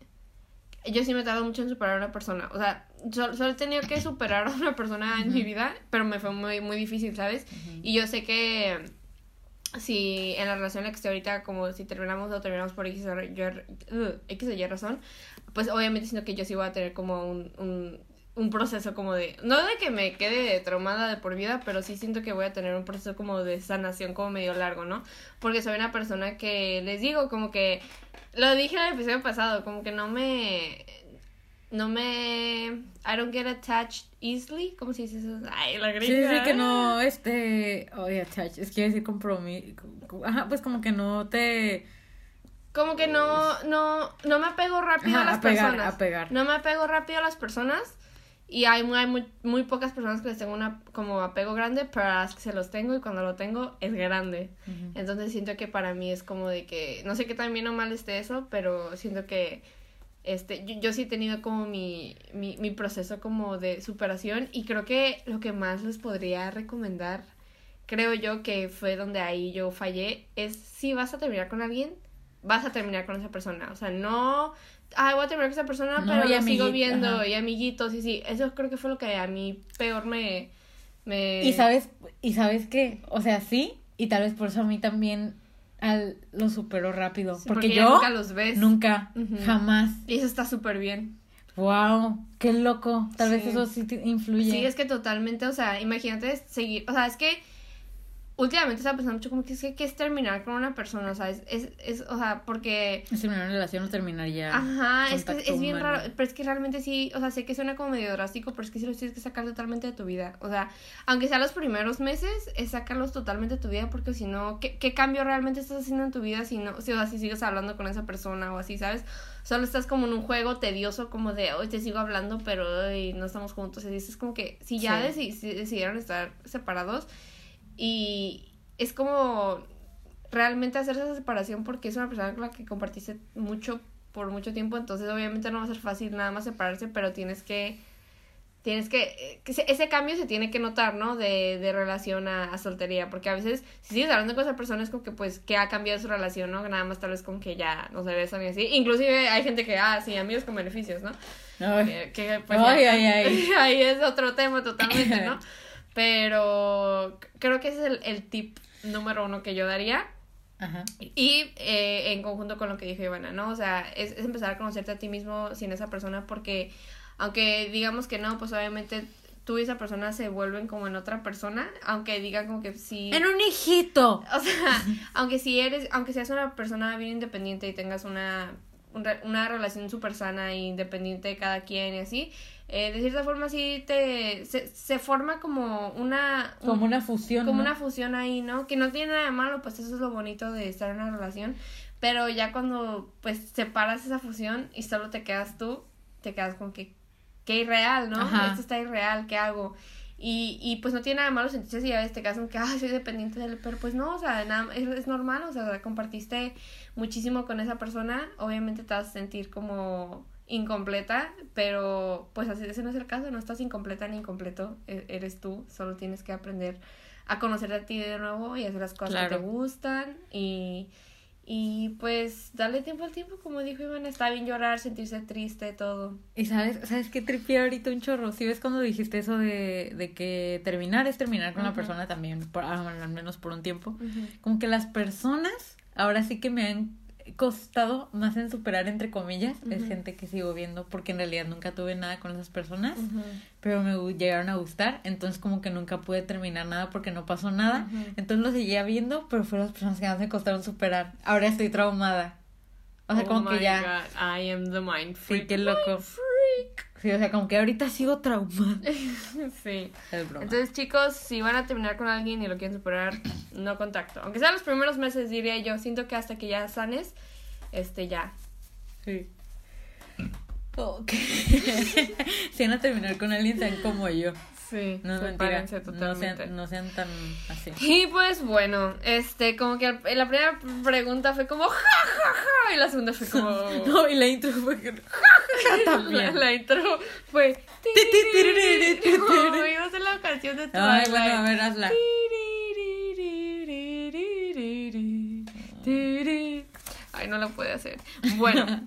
Yo sí me tardo mucho en superar a una persona. O sea, solo, he tenido que superar a una persona en mi vida, pero me fue muy, muy difícil, ¿sabes? Y yo sé que si en la relación en la que estoy ahorita, como si terminamos o terminamos por X o, y, X o Y razón, pues obviamente siento que yo sí voy a tener como un, un un proceso como de, no de que me quede traumada de por vida, pero sí siento que voy a tener un proceso como de sanación como medio largo, ¿no? Porque soy una persona que, les digo, como que, lo dije en el episodio pasado, como que no me, no me, I don't get attached easily, ¿cómo se dice eso? Ay, la gringa. Sí, sí, que no, este, oye, attached, es que decir compromiso, ajá, pues como que no te como que no, no, no me apego rápido a las personas. No me apego rápido a las personas. Y hay, hay muy, muy pocas personas que les tengo una como apego grande, pero a las que se los tengo y cuando lo tengo es grande. Entonces siento que para mí es como de que, no sé qué tan bien o mal esté eso, pero siento que este, yo, yo sí he tenido como mi, mi, mi proceso como de superación y creo que lo que más les podría recomendar, creo yo que fue donde ahí yo fallé, es si vas a terminar con alguien, vas a terminar con esa persona. O sea, no, ah, voy a terminar con esa persona, pero lo sigo viendo y amiguitos y sí. Eso creo que fue lo que a mí peor me... me... Y sabes, y sabes qué, o sea, sí, y tal vez por eso a mí también al, lo supero rápido. porque, yo nunca los ves. Nunca, jamás. Y eso está súper bien. Wow, qué loco. Tal vez eso sí influye. Sí, es que totalmente, o sea, imagínate seguir, o sea, es que últimamente estaba pensando mucho como que es que, es terminar con una persona, o sea, es, es, es o sea, porque... Es terminar una relación o terminar ya. Ajá, es que es bien raro, pero es que realmente sí, o sea, sé que suena como medio drástico, pero es que sí los tienes que sacar totalmente de tu vida, o sea, aunque sea los primeros meses, es sacarlos totalmente de tu vida, porque si no, ¿qué, qué cambio realmente estás haciendo en tu vida si no, si, o sea, si sigues hablando con esa persona o así, ¿sabes? Solo estás como en un juego tedioso como de, hoy te sigo hablando, pero hoy no estamos juntos, y es como que si ya decidieron estar separados, y es como realmente hacer esa separación porque es una persona con la que compartiste mucho por mucho tiempo, entonces obviamente no va a ser fácil nada más separarse, pero tienes que tienes que, que ese, cambio se tiene que notar, ¿no? De, de relación a, soltería, porque a veces si sigues hablando con esa persona es como que pues que ha cambiado su relación, ¿no? Nada más tal vez como que ya no se besan y así. Inclusive hay gente que, ah, sí, amigos con beneficios, ¿no? Que, pues, ahí es otro tema totalmente, ¿no? Pero creo que ese es el, el tip número uno que yo daría. Ajá. Y eh, en conjunto con lo que dijo Ivana, ¿no? O sea, es, es, empezar a conocerte a ti mismo sin esa persona porque aunque digamos que no, pues obviamente tú y esa persona se vuelven como en otra persona, aunque digan como que sí. En un hijito. O sea, aunque si eres, aunque seas una persona bien independiente y tengas una, una relación súper sana e independiente de cada quien y así, eh, de cierta forma sí te se, se forma como una como una fusión como una fusión ahí no que no tiene nada de malo pues eso es lo bonito de estar en una relación pero ya cuando pues separas esa fusión y solo te quedas tú te quedas con que qué irreal no esto está irreal qué hago y, y pues no tiene nada de malo sentirse si a veces te quedas con que ay soy dependiente de él pero pues no o sea nada, es, es normal o sea compartiste muchísimo con esa persona obviamente te vas a sentir como incompleta, pero pues así ese no es el caso, no estás incompleta ni incompleto, e, eres tú, solo tienes que aprender a conocer a ti de nuevo y hacer las cosas que te gustan y, y pues darle tiempo al tiempo, como dijo Iván, está bien llorar, sentirse triste, todo. Y sabes, ¿sabes qué tripié ahorita un chorro? Si ves cuando dijiste eso de, de que terminar es terminar con la persona también, por, al menos por un tiempo, como que las personas ahora sí que me han costado más en superar, entre comillas, es gente que sigo viendo porque en realidad nunca tuve nada con esas personas, pero me llegaron a gustar, entonces como que nunca pude terminar nada porque no pasó nada, entonces lo seguía viendo, pero fueron las personas que más me costaron superar. Ahora estoy traumada. O sea, como oh que ya... I am the mind freak. Sí, qué loco. Sí, o sea, como que ahorita sigo traumada. sí. Entonces, chicos, si van a terminar con alguien y lo quieren superar, no contacto. Aunque sea los primeros meses, diría yo. Siento que hasta que ya sanes, este, ya. Sí. Ok. si van a terminar con alguien, sean como yo. Sí, no, mentira. Totalmente. No sean, tan así. Y pues bueno, este, como que la primera pregunta fue como ja, ja, ja, y la segunda fue como... no, y la intro fue ja, ja, también. La, intro fue... Como ibas en la canción de Twilight. Ay, bueno, a ver, hazla. Ay, no la puede hacer. Bueno.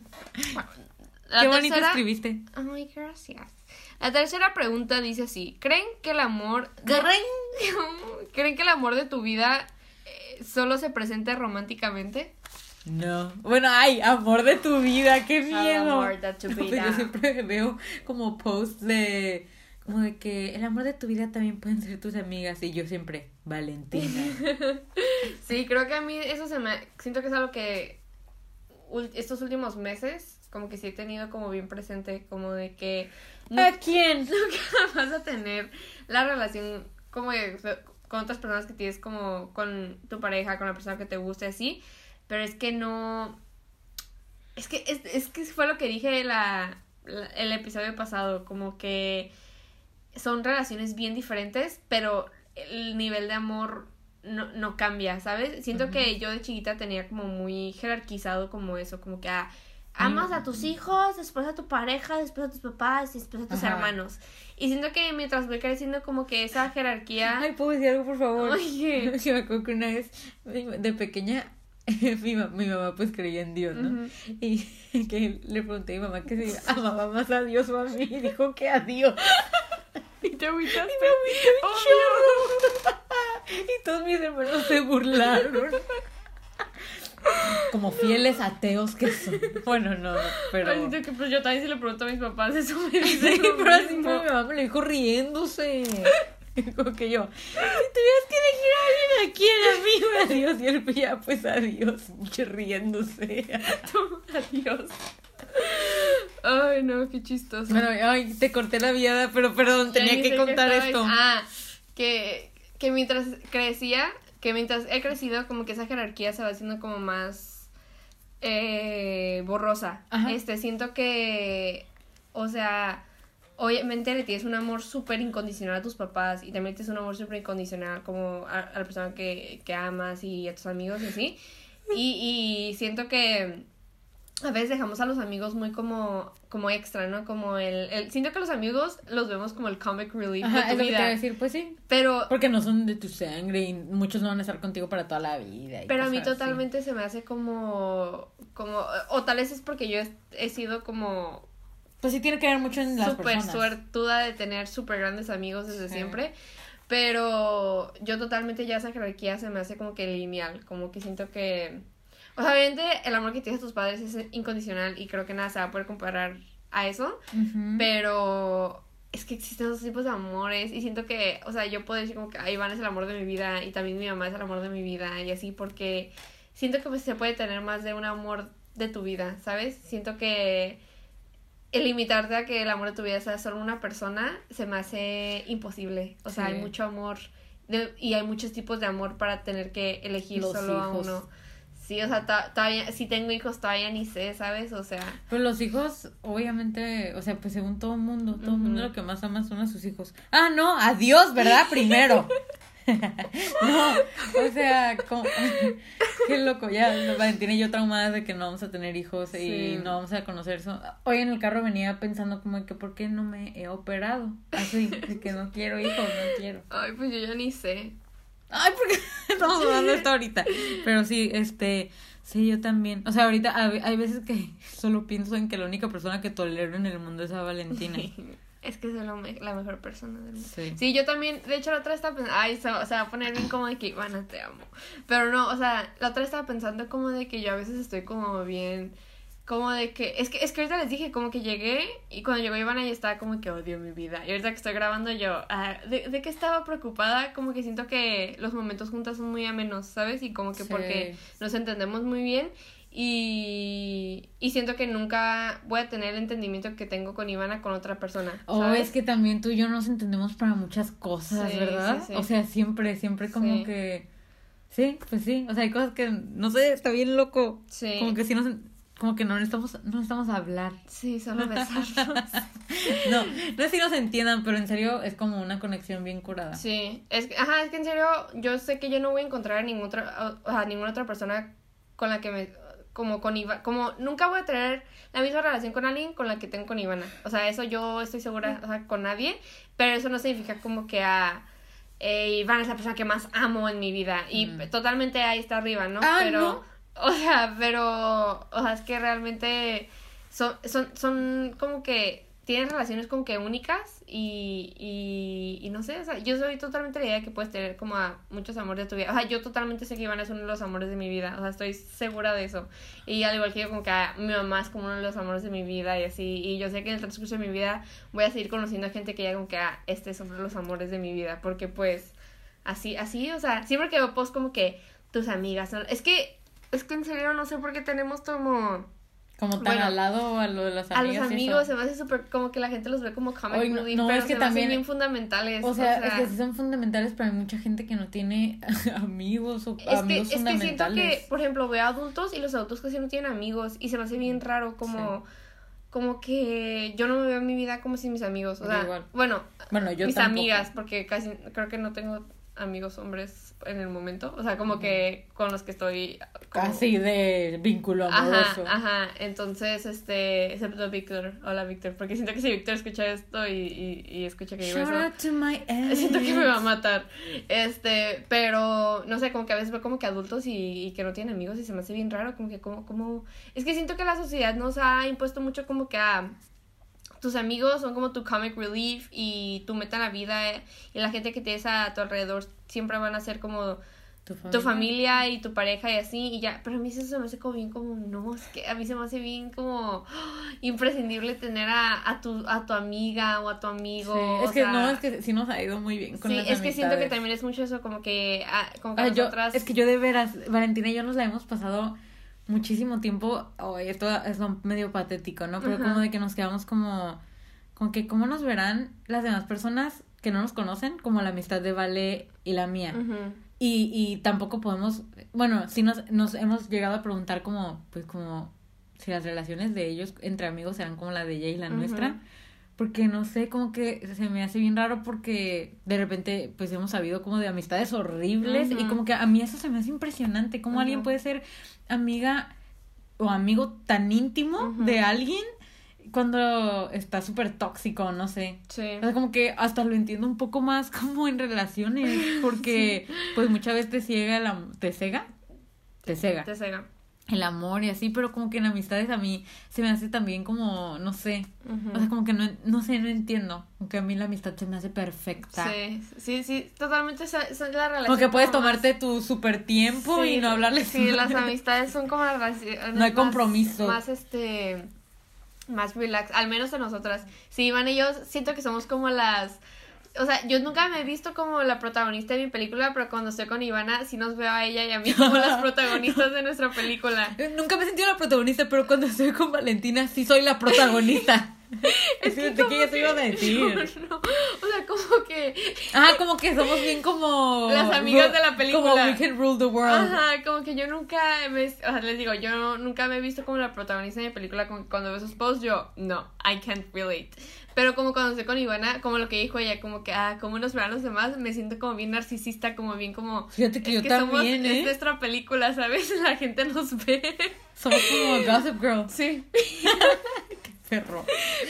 Qué bonito escribiste. Ay, gracias. La tercera pregunta dice así: ¿Creen que el amor. ¿Creen que el amor de tu vida eh, solo se presente románticamente? No. Bueno, ay, amor de tu vida, qué miedo. Amor de tu vida. yo siempre veo como posts de como de que el amor de tu vida también pueden ser tus amigas y yo siempre Valentina. sí, creo que a mí eso se me siento que es algo que estos últimos meses como que sí he tenido como bien presente como de que ¿A quién? Nunca vas a tener la relación como con otras personas que tienes como con tu pareja, con la persona que te guste así, pero es que no es que es, es que fue lo que dije la, el episodio pasado, como que son relaciones bien diferentes, pero el nivel de amor no, no cambia, ¿sabes? Siento que yo de chiquita tenía como muy jerarquizado como eso, como que ah, amas a tus hijos, después a tu pareja, después a tus papás, después a tus hermanos. Y siento que mientras voy creciendo como que esa jerarquía... Ay, ¿puedo decir algo, por favor? Oye. Yo me acuerdo que una vez, de pequeña, mi, mi, mamá pues creía en Dios, ¿no? Y que le pregunté a mi mamá que si amaba más a Dios o a mí, y dijo que a Dios. Y te agüitaste. Y me agüité un Y todos mis hermanos se burlaron. Como fieles ateos que son. Bueno, no, pero. que pues yo también si le pregunto a mis papás, eso me dicen. Sí, pero así mi mamá me lo dijo riéndose. Como que yo, si tuvieras que elegir a alguien, ¿a quién? A mí o a Dios. Y él, ya, pues adiós, riéndose. adiós. Ay, no, qué chistoso. Bueno, ay, te corté la viada, pero perdón, tenía que contar esto. Ah, que, que mientras crecía, que mientras he crecido, como que esa jerarquía se va haciendo como más eh, borrosa. Este, siento que, o sea, obviamente le tienes un amor súper incondicional a tus papás y también tienes un amor súper incondicional como a, la persona que, que amas y a tus amigos y así. Y, y siento que a veces dejamos a los amigos muy como, como extra, ¿no? Como el, el... Siento que los amigos los vemos como el comic relief de tu es vida. Lo que decir, pues sí. Pero... Porque no son de tu sangre y muchos no van a estar contigo para toda la vida. pero a mí totalmente se me hace como... como O tal vez es porque yo he, sido como... Pues sí tiene que ver mucho en las Súper suertuda de tener súper grandes amigos desde siempre. Pero yo totalmente ya esa jerarquía se me hace como que lineal. Como que siento que obviamente el amor que tienes a tus padres es incondicional y creo que nada se va a poder comparar a eso. Pero es que existen esos tipos de amores y siento que, o sea, yo puedo decir como que Iván es el amor de mi vida y también mi mamá es el amor de mi vida y así porque siento que pues, se puede tener más de un amor de tu vida, ¿sabes? Siento que el limitarte a que el amor de tu vida sea solo una persona se me hace imposible. O sea, hay mucho amor y hay muchos tipos de amor para tener que elegir solo a uno. Sí, o sea, todavía, si tengo hijos todavía ni sé, ¿sabes? O sea. Pero los hijos, obviamente, o sea, pues según todo el mundo, todo el mundo lo que más ama son a sus hijos. Ah, no, a Dios, ¿verdad? Primero. no, o sea, como, qué loco, ya Valentina y yo traumadas de que no vamos a tener hijos y no vamos a conocer eso. Hoy en el carro venía pensando como que por qué no me he operado, así, de que no quiero hijos, no quiero. Ay, pues yo ya ni sé. Ay, porque estamos hablando esto ahorita. Pero sí, este, sí, yo también. O sea, ahorita hay veces que solo pienso en que la única persona que tolero en el mundo es a Valentina. Es que es la, mejor persona del mundo. Sí. sí. yo también, de hecho, la otra estaba pensando, ay, se, o sea, va a poner bien como de que, bueno, te amo. Pero no, o sea, la otra estaba pensando como de que yo a veces estoy como bien como de que, es que, es que ahorita les dije, como que llegué y cuando llegó Ivana ya estaba como que odio mi vida. Y ahorita que estoy grabando yo, ah, de, de que estaba preocupada, como que siento que los momentos juntas son muy amenos, ¿sabes? Y como que porque nos entendemos muy bien y, y siento que nunca voy a tener el entendimiento que tengo con Ivana con otra persona. O oh, es que también tú y yo nos entendemos para muchas cosas, ¿verdad? o sea, siempre, siempre como que... Sí, pues sí, o sea, hay cosas que, no sé, está bien loco. Sí. Como que sí nos como que no necesitamos, no necesitamos hablar. Sí, solo besarnos. no, no es si nos entiendan, pero en serio es como una conexión bien curada. Sí, es que, ajá, es que en serio yo sé que yo no voy a encontrar a ninguna otra, a ninguna otra persona con la que me, como con Ivana, como nunca voy a tener la misma relación con alguien con la que tengo con Ivana. O sea, eso yo estoy segura, o sea, con nadie, pero eso no significa como que a... Eh, Ivana es la persona que más amo en mi vida y mm. totalmente ahí está arriba, ¿no? Ah, pero... O sea, pero, o sea, es que realmente son, son, son como que tienes relaciones como que únicas y, y, y, no sé, o sea, yo soy totalmente la idea de que puedes tener como a muchos amores de tu vida. O sea, yo totalmente sé que Ivana es uno de los amores de mi vida, o sea, estoy segura de eso. Y al igual que yo, como que a mi mamá es como uno de los amores de mi vida y así. Y yo sé que en el transcurso de mi vida voy a seguir conociendo a gente que ya como que, ah, este es uno de los amores de mi vida, porque pues así, así, o sea, siempre que veo post como que tus amigas son... Es que, es que en serio no sé por qué tenemos como como tan al lado a lo de los amigos. A los amigos se me hace súper como que la gente los ve como comic no, no, pero es que se también bien fundamentales. O sea, es que sí son fundamentales, pero hay mucha gente que no tiene amigos o es amigos que, Es que siento que, por ejemplo, veo adultos y los adultos casi no tienen amigos y se me hace bien raro como como que yo no me veo en mi vida como sin mis amigos, o sea, bueno, bueno yo mis amigas porque casi creo que no tengo amigos hombres en el momento. O sea, como que con los que estoy. Casi de vínculo amoroso. Ajá, ajá. Entonces, este. Excepto Víctor. Hola, Víctor. Porque siento que si Víctor escucha esto y, y, y escucha que yo eso. Siento que me va a matar. Este. Pero, no sé, como que a veces veo como que adultos y, y que no tienen amigos y se me hace bien raro. Como que, como, como. Es que siento que la sociedad nos ha impuesto mucho como que a tus amigos son como tu comic relief y tu meta en la vida eh, y la gente que tienes a tu alrededor siempre van a ser como tu familia. y tu pareja y así y ya pero a mí eso se me hace como bien como no es que a mí se me hace bien como imprescindible tener a, a tu a tu amiga o a tu amigo es que no es que sí nos ha ido muy bien con sí es que siento que también es mucho eso como que ah, como que nosotras... es que yo de veras Valentina y yo nos la hemos pasado muchísimo tiempo, oh, esto es medio patético, ¿no? Pero como de que nos quedamos como, con que cómo nos verán las demás personas que no nos conocen, como la amistad de Vale y la mía. y, y tampoco podemos, bueno, sí nos, nos hemos llegado a preguntar como, pues como, si las relaciones de ellos entre amigos serán como la de ella y la nuestra. Porque no sé, como que se me hace bien raro porque de repente pues hemos sabido como de amistades horribles y como que a mí eso se me hace impresionante, como alguien puede ser amiga o amigo tan íntimo de alguien cuando está súper tóxico, no sé. Sí. O sea, como que hasta lo entiendo un poco más como en relaciones, porque pues muchas veces te ciega la... ¿Te cega? Te cega. Te cega el amor y así, pero como que en amistades a mí se me hace también como, no sé, o sea, como que no, no sé, no entiendo, aunque a mí la amistad se me hace perfecta. Sí, sí, sí, totalmente es la relación. Como que puedes tomarte tu super tiempo y no hablarle. Sí, las amistades son como las No hay compromiso. Más, este, más relax, al menos de nosotras. Sí, Iván y yo siento que somos como las o sea, yo nunca me he visto como la protagonista de mi película, pero cuando estoy con Ivana, sí nos veo a ella y a mí como las protagonistas de nuestra película. Nunca me he sentido la protagonista, pero cuando estoy con Valentina, sí soy la protagonista. es que, que ya te iba a decir. No, O sea, como que. Ah, como que somos bien como. Las amigas de la película. Como We Can Rule the World. Ajá, como que yo nunca me. O sea, les digo, yo nunca me he visto como la protagonista de mi película. cuando veo sus posts, yo, no, I can't relate. Pero como cuando estoy con Ivana, como lo que dijo ella, como que, ah, como nos verán los demás, me siento como bien narcisista, como bien como... Fíjate que yo también, ¿eh? Es nuestra película, ¿sabes? La gente nos ve. Somos como Gossip Girl. Sí. Qué perro.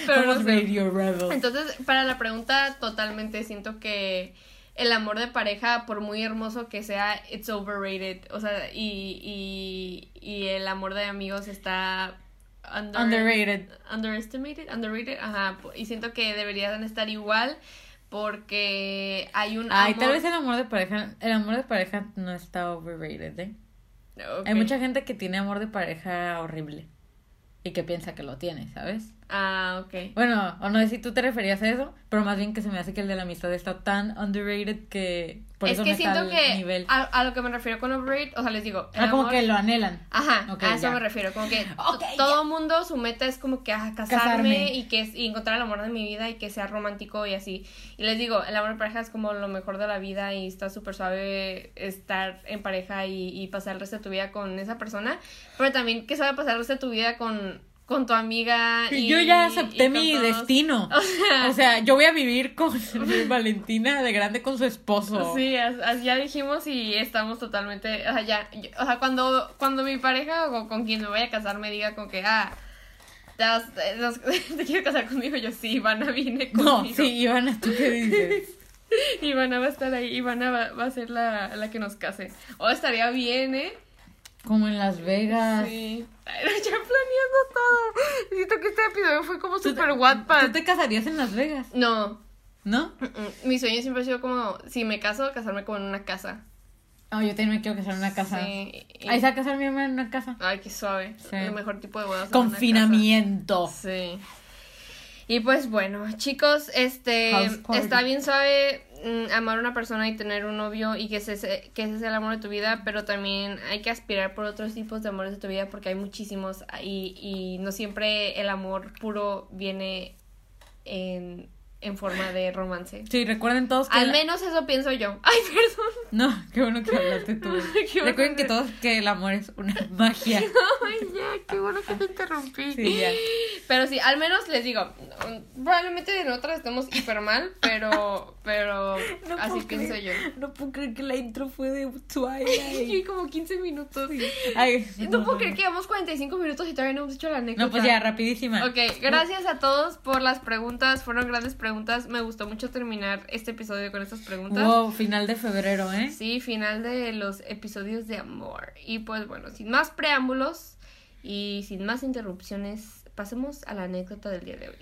Pero Radio Rebel. Entonces, para la pregunta, totalmente siento que el amor de pareja, por muy hermoso que sea, it's overrated. O sea, y, y, y el amor de amigos está underrated. Underestimated, underrated, ajá. Y siento que deberían estar igual porque hay un Ay, tal vez el amor de pareja, el amor de pareja no está overrated, ¿eh? Hay mucha gente que tiene amor de pareja horrible y que piensa que lo tiene, ¿sabes? Ah, ok. Bueno, o no sé si tú te referías a eso, pero más bien que se me hace que el de la amistad está tan underrated que por es eso que no siento que nivel. A, lo que me refiero con overrated, o sea, les digo. Ah, como que lo anhelan. Ajá, a eso me refiero. Como que todo mundo, su meta es como que ah, casarme, y que y encontrar el amor de mi vida y que sea romántico y así. Y les digo, el amor de pareja es como lo mejor de la vida y está súper suave estar en pareja y, y pasar el resto de tu vida con esa persona. Pero también que sabe pasar el resto de tu vida con con tu amiga. Y, yo ya acepté mi destino. O sea, yo voy a vivir con Valentina de grande con su esposo. Sí, ya dijimos y estamos totalmente, o sea, ya, o sea, cuando, cuando mi pareja o con quien me vaya a casar me diga con que, ah, te, quiero casar conmigo, yo sí, Ivana viene conmigo. No, sí, Ivana, ¿tú qué dices? Ivana va a estar ahí, Ivana va, va a ser la, la que nos case. O estaría bien, ¿eh? Como en Las Vegas. Sí. ya planeando todo. Siento que este episodio fue como super Wattpad. ¿Tú te casarías en Las Vegas? No. ¿No? Mi sueño siempre ha sido como, si me caso, casarme como en una casa. Oh, yo también me quiero casar en una casa. Sí. Ahí se va a casar mi mamá en una casa. Ay, qué suave. El mejor tipo de bodas. Confinamiento. Sí. Y pues bueno, chicos, este está bien suave amar a una persona y tener un novio y que ese, que ese sea el amor de tu vida, pero también hay que aspirar por otros tipos de amores de tu vida porque hay muchísimos y, y no siempre el amor puro viene en en forma de romance. Sí, recuerden todos que... Al menos eso pienso yo. Ay, perdón. No, qué bueno que hablaste tú. recuerden que todos que el amor es una magia. Ay, ya, qué bueno que te interrumpí. Sí, ya. Pero sí, al menos les digo, probablemente en otras estemos hiper mal, pero, pero así pienso yo. No puedo creer que la intro fue de Twilight. y como 15 minutos. Ay, no, puedo creer que llevamos 45 minutos y todavía no hemos hecho la anécdota. No, pues ya, rapidísima. Ok, gracias a todos por las preguntas, fueron grandes preguntas preguntas. Me gustó mucho terminar este episodio con estas preguntas. Wow, final de febrero, ¿eh? Sí, final de los episodios de amor. Y pues bueno, sin más preámbulos y sin más interrupciones, pasemos a la anécdota del día de hoy.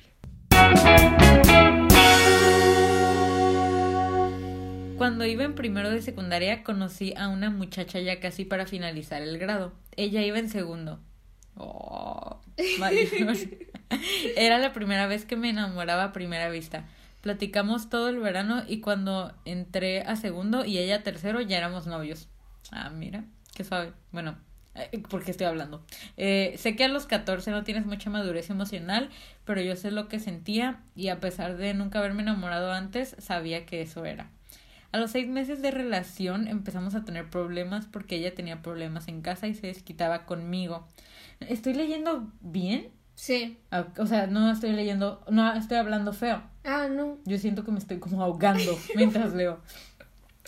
Cuando iba en primero de secundaria conocí a una muchacha ya casi para finalizar el grado. Ella iba en segundo. Oh, Era la primera vez que me enamoraba a primera vista. Platicamos todo el verano y cuando entré a segundo y ella a tercero ya éramos novios. Ah, mira, qué sabe. Bueno, eh, ¿por qué estoy hablando? Eh, sé que a los 14 no tienes mucha madurez emocional, pero yo sé lo que sentía y a pesar de nunca haberme enamorado antes, sabía que eso era. A los seis meses de relación empezamos a tener problemas porque ella tenía problemas en casa y se desquitaba conmigo. ¿Estoy leyendo bien? Sí. Ah, o sea, no estoy leyendo, no estoy hablando feo. Ah, no. Yo siento que me estoy como ahogando mientras leo.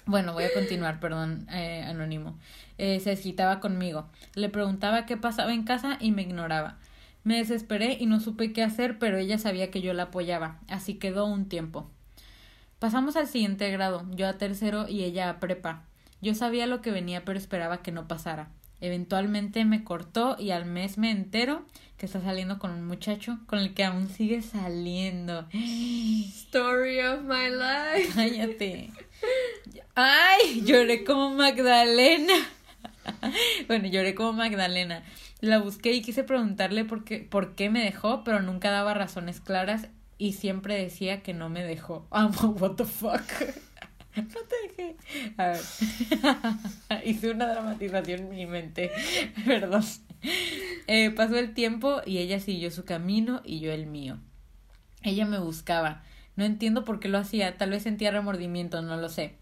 Bueno, voy a continuar, perdón, eh, anónimo. Eh, se desquitaba conmigo. Le preguntaba qué pasaba en casa y me ignoraba. Me desesperé y no supe qué hacer, pero ella sabía que yo la apoyaba. Así quedó un tiempo. Pasamos al siguiente grado, yo a tercero y ella a prepa. Yo sabía lo que venía, pero esperaba que no pasara. Eventualmente me cortó y al mes me entero que está saliendo con un muchacho con el que aún sigue saliendo. Story of my life. Cállate. Ay, lloré como Magdalena. bueno, lloré como Magdalena. La busqué y quise preguntarle por qué, por qué me dejó, pero nunca daba razones claras y siempre decía que no me dejó. Amo, what the fuck. No te dejé. A ver. Hice una dramatización en mi mente. Perdón. Eh, pasó el tiempo y ella siguió su camino y yo el mío. Ella me buscaba. No entiendo por qué lo hacía. Tal vez sentía remordimiento, no lo sé.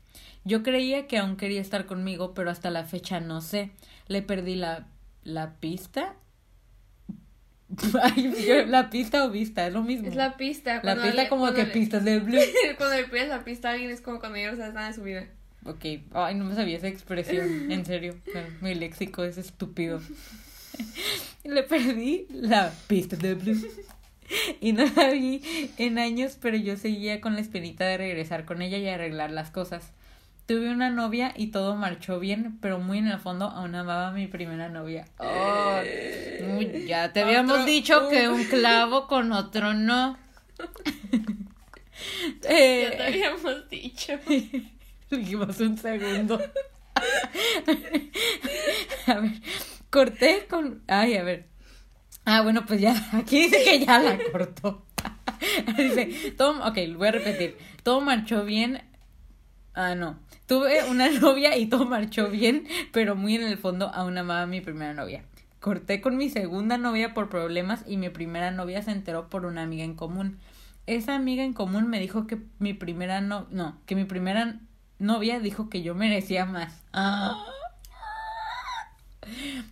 Yo creía que aún quería estar conmigo, pero hasta la fecha no sé. Le perdí la, la pista la pista o vista, es lo mismo. Es la pista. La pista como que pistas de blue. cuando le pides la pista a alguien es como cuando ya no sabes nada de su vida. Ok, ay, no me sabía esa expresión, en serio. Mi léxico es estúpido. le perdí la pista de blue. Y no la vi en años, pero yo seguía con la espinita de regresar con ella y arreglar las cosas. Tuve una novia y todo marchó bien, pero muy en el fondo aún amaba a mi primera novia. Oh, ya te habíamos dicho que un clavo con otro no. eh, ya te habíamos dicho. Dijimos un segundo. a ver, corté con... Ay, a ver. Ah, bueno, pues ya, aquí dice que ya la cortó. dice, todo, ok, voy a repetir. Todo marchó bien. Ah, no. Tuve una novia y todo marchó bien, pero muy en el fondo aún amaba a mi primera novia. Corté con mi segunda novia por problemas y mi primera novia se enteró por una amiga en común. Esa amiga en común me dijo que mi primera no, no, que mi primera novia dijo que yo merecía más.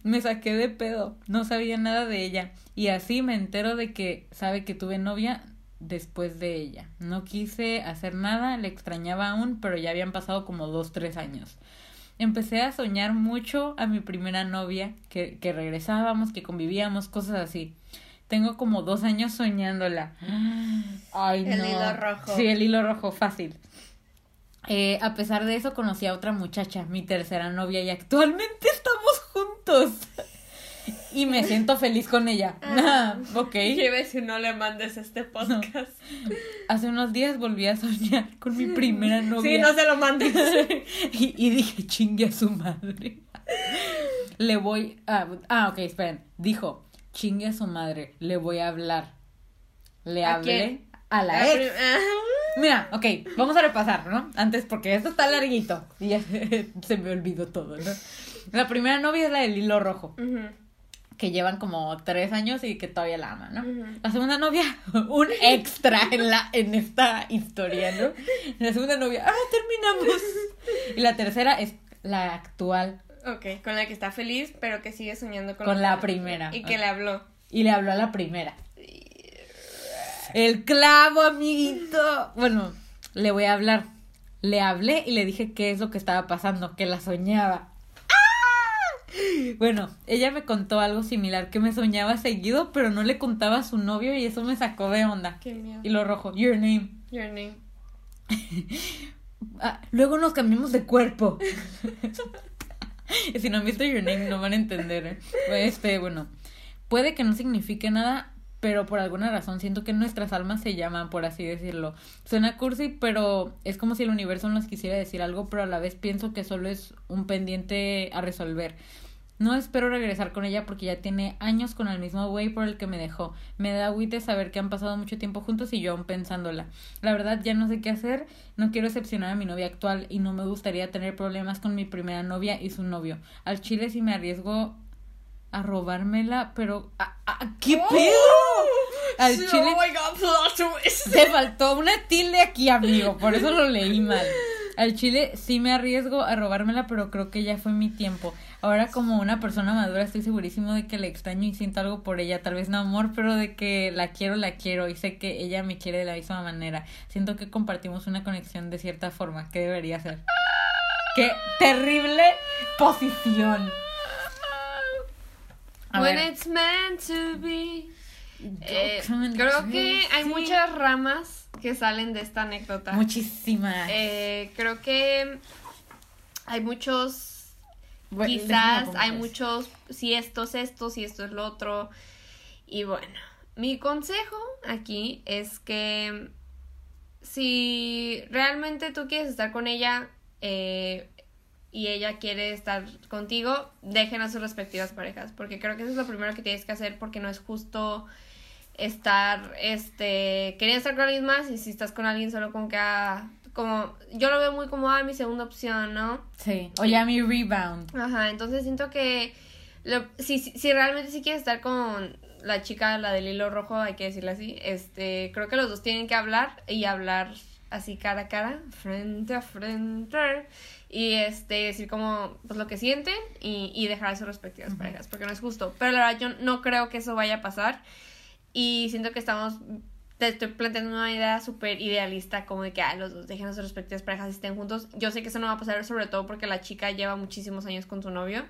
Me saqué de pedo, no sabía nada de ella y así me entero de que sabe que tuve novia después de ella. No quise hacer nada, le extrañaba aún, pero ya habían pasado como dos, tres años. Empecé a soñar mucho a mi primera novia, que, que regresábamos, que convivíamos, cosas así. Tengo como dos años soñándola. Ay, el hilo rojo. Sí, el hilo rojo, fácil. Eh, a pesar de eso, conocí a otra muchacha, mi tercera novia, y actualmente estamos juntos. Y me siento feliz con ella. Ah, ok. Lleve si no le mandes este podcast. Hace unos días volví a soñar con mi primera novia. Sí, no se lo mandes. y, y, dije, chingue a su madre. Le voy a... Ah, ok, esperen. Dijo, chingue a su madre, le voy a hablar. Le hablé a la ex. Mira, ok, vamos a repasar, ¿no? Antes, porque esto está larguito. Y ya se me olvidó todo, ¿no? La primera novia es la del hilo rojo. Que llevan como tres años y que todavía la ama, ¿no? La segunda novia, un extra en la, en esta historia, ¿no? La segunda novia, ah, terminamos. Y la tercera es la actual. Ok, con la que está feliz, pero que sigue soñando con, con la, primera. Y que le habló. Y le habló a la primera. El clavo, amiguito. Bueno, le voy a hablar. Le hablé y le dije qué es lo que estaba pasando, que la soñaba. Bueno, ella me contó algo similar, que me soñaba seguido, pero no le contaba a su novio y eso me sacó de onda. Qué miedo. Y lo rojo, your name. Your name. Ah, luego nos cambiamos de cuerpo. si no han visto Your Name no van a entender. ¿eh? Este, bueno, puede que no signifique nada, pero por alguna razón siento que nuestras almas se llaman, por así decirlo. Suena cursi, pero es como si el universo nos quisiera decir algo, pero a la vez pienso que solo es un pendiente a resolver. No espero regresar con ella porque ya tiene años con el mismo güey por el que me dejó. Me da agüite saber que han pasado mucho tiempo juntos y yo aún pensándola. La verdad ya no sé qué hacer, no quiero decepcionar a mi novia actual y no me gustaría tener problemas con mi primera novia y su novio. Al chile si me arriesgo a robármela, pero ¿a, qué ¡Oh! pedo? Al chile oh se faltó una tilde aquí, amigo, por eso lo leí mal. Al chile sí me arriesgo a robármela, pero creo que ya fue mi tiempo. Ahora como una persona madura estoy segurísimo de que le extraño y siento algo por ella, tal vez no amor, pero de que la quiero, la quiero y sé que ella me quiere de la misma manera. Siento que compartimos una conexión de cierta forma, ¿qué debería ser? ¡Qué terrible posición! When it's meant to be. Eh, creo que hay muchas ramas que salen de esta anécdota. Muchísimas. Eh, creo que hay muchos. Quizás hay muchos. Si esto es esto, si esto es lo otro. Y bueno, mi consejo aquí es que si realmente tú quieres estar con ella, eh, y ella quiere estar contigo, dejen a sus respectivas parejas, porque creo que eso es lo primero que tienes que hacer porque no es justo estar, este, querer estar con alguien más y si estás con alguien solo con que, ah, como, yo lo veo muy como, ah, mi segunda opción, ¿no? Sí, o ya mi rebound. Ajá, entonces siento que lo, si, si realmente si quieres estar con la chica, la del hilo rojo, hay que decirle así, este, creo que los dos tienen que hablar y hablar así cara a cara, frente a frente y este decir como pues lo que sienten y, y dejar a sus respectivas parejas porque no es justo pero la verdad yo no creo que eso vaya a pasar y siento que estamos te estoy planteando una idea súper idealista como de que los dos dejen a sus respectivas parejas y estén juntos yo sé que eso no va a pasar sobre todo porque la chica lleva muchísimos años con su novio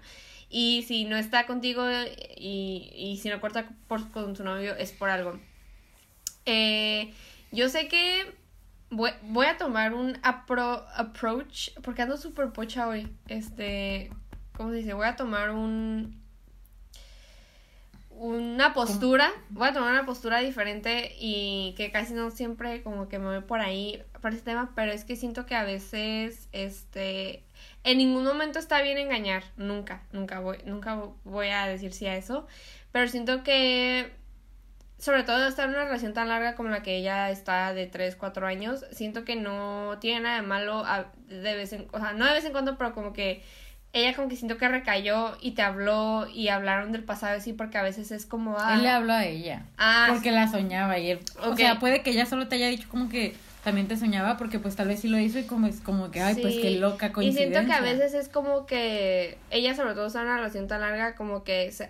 y si no está contigo y, y si no corta con su novio es por algo eh, yo sé que Voy, a tomar un approach, porque ando súper pocha hoy. Este, ¿cómo se dice? Voy a tomar un... Una postura, voy a tomar una postura diferente y que casi no siempre como que me voy por ahí por este tema, pero es que siento que a veces, este, en ningún momento está bien engañar, nunca, nunca voy, nunca voy a decir sí a eso, pero siento que sobre todo estar en una relación tan larga como la que ella está de 3, 4 años, siento que no tiene nada de malo de vez en, o sea, no de vez en cuando, pero como que ella como que siento que recayó y te habló y hablaron del pasado así porque a veces es como ah, él le habló a ella ah porque la soñaba y él o sea puede que ella solo te haya dicho como que también te soñaba porque pues tal vez sí lo hizo y como es como que ay pues qué loca coincidencia y siento que a veces es como que ella sobre todo está en una relación tan larga como que se,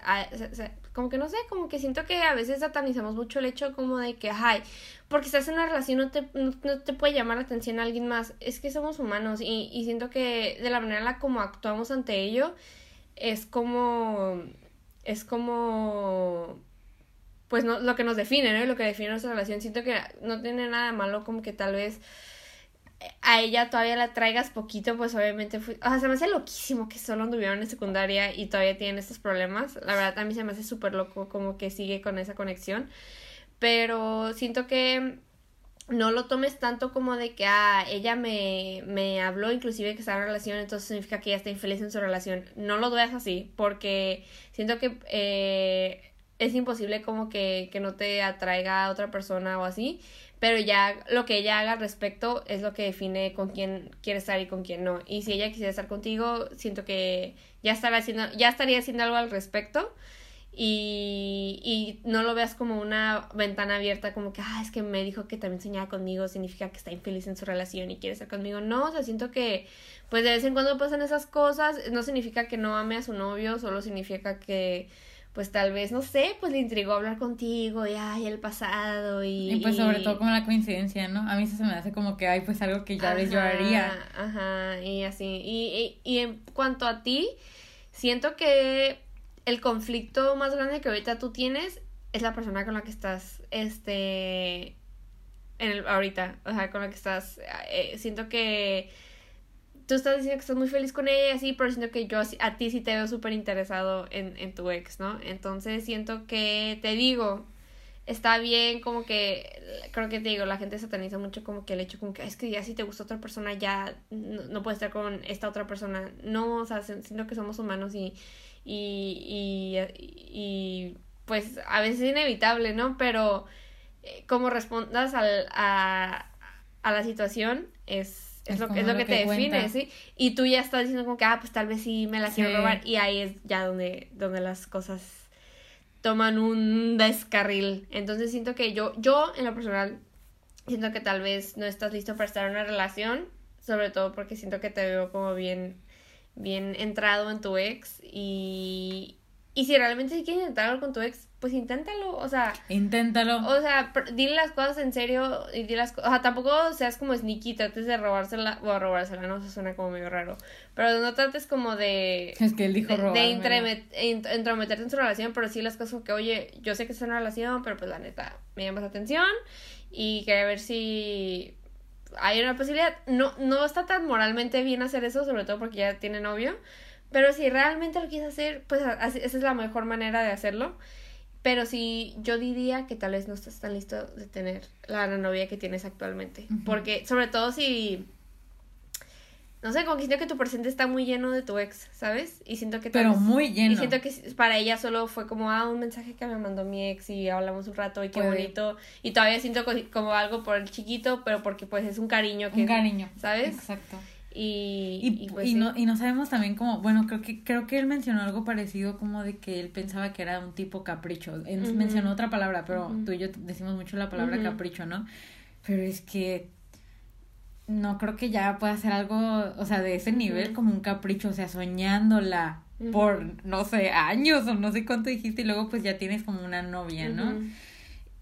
se como que no sé, como que siento que a veces satanizamos mucho el hecho como de que, ay, porque estás en una relación no te, no, te puede llamar la atención a alguien más. Es que somos humanos y, y siento que de la manera en la como actuamos ante ello es como, es como, pues no, lo que nos define, ¿no? Lo que define nuestra relación. Siento que no tiene nada malo como que tal vez a ella todavía la traigas poquito, pues obviamente fue, o sea, se me hace loquísimo que solo anduvieron en secundaria y todavía tienen estos problemas. La verdad, a mí se me hace súper loco como que sigue con esa conexión. Pero siento que no lo tomes tanto como de que, ah, ella me, me habló inclusive que está en relación, entonces significa que ella está infeliz en su relación. No lo veas así, porque siento que eh, es imposible como que, que no te atraiga a otra persona o así, pero ya lo que ella haga al respecto es lo que define con quién quiere estar y con quién no. Y si ella quisiera estar contigo, siento que ya estará haciendo, ya estaría haciendo algo al respecto y, y no lo veas como una ventana abierta, como que, ah, es que me dijo que también soñaba conmigo, significa que está infeliz en su relación y quiere estar conmigo. No, o sea, siento que, pues de vez en cuando pasan esas cosas, no significa que no ame a su novio, solo significa que, pues tal vez, no sé, pues le intrigó hablar contigo y, ay, el pasado y... Y pues sobre todo como la coincidencia, ¿no? A mí eso se me hace como que, ay, pues algo que ya ves yo haría. Ajá, y así. Y, y, y en cuanto a ti, siento que el conflicto más grande que ahorita tú tienes es la persona con la que estás, este, en el, ahorita, o sea, con la que estás, eh, siento que tú estás diciendo que estás muy feliz con ella y así, pero siento que yo a ti sí te veo súper interesado en, en tu ex, ¿no? Entonces siento que, te digo, está bien como que, creo que te digo, la gente sataniza mucho como que el hecho como que es que ya si te gusta otra persona ya no, no puedes estar con esta otra persona. No, o sea, siento que somos humanos y y, y, pues a veces es inevitable, ¿no? Pero eh, como respondas al, a, a la situación es, es, lo, es lo que, te define, ¿sí? Y tú ya estás diciendo como que, ah, pues tal vez sí me la quiero robar y ahí es ya donde, donde las cosas toman un descarril. Entonces siento que yo, yo en lo personal, siento que tal vez no estás listo para estar en una relación, sobre todo porque siento que te veo como bien bien entrado en tu ex y, y si realmente si quieres algo con tu ex, pues inténtalo, o sea... Inténtalo. O sea, dile las cosas en serio y dile las O sea, tampoco seas como sneaky, trates de robársela, o robársela, no, eso suena como medio raro. Pero no trates como de... Es que él dijo De, de entrometerte en su relación, pero sí las cosas como que, oye, yo sé que es una relación, pero pues la neta, me llamas la atención y quería ver si hay una posibilidad. No, no está tan moralmente bien hacer eso, sobre todo porque ya tiene novio. Pero si realmente lo quieres hacer, pues esa es la mejor manera de hacerlo. Pero sí, yo diría que tal vez no estás tan listo de tener la novia que tienes actualmente. Porque, sobre todo si no sé, como que siento que tu presente está muy lleno de tu ex, ¿sabes? Y siento que... Pero muy lleno. Y siento que para ella solo fue como, ah, un mensaje que me mandó mi ex y hablamos un rato y qué bonito. Y todavía siento como algo por el chiquito, pero porque pues es un cariño que... Un cariño. ¿Sabes? Exacto. Y, y, pues, no, y no sabemos también cómo, bueno, creo que, creo que él mencionó algo parecido como de que él pensaba que era un tipo capricho. Mencionó otra palabra, pero tú y yo decimos mucho la palabra capricho, ¿no? Pero es que no creo que ya pueda ser algo, o sea, de ese nivel como un capricho, o sea, soñándola por, no sé, años o no sé cuánto dijiste y luego pues ya tienes como una novia, ¿no?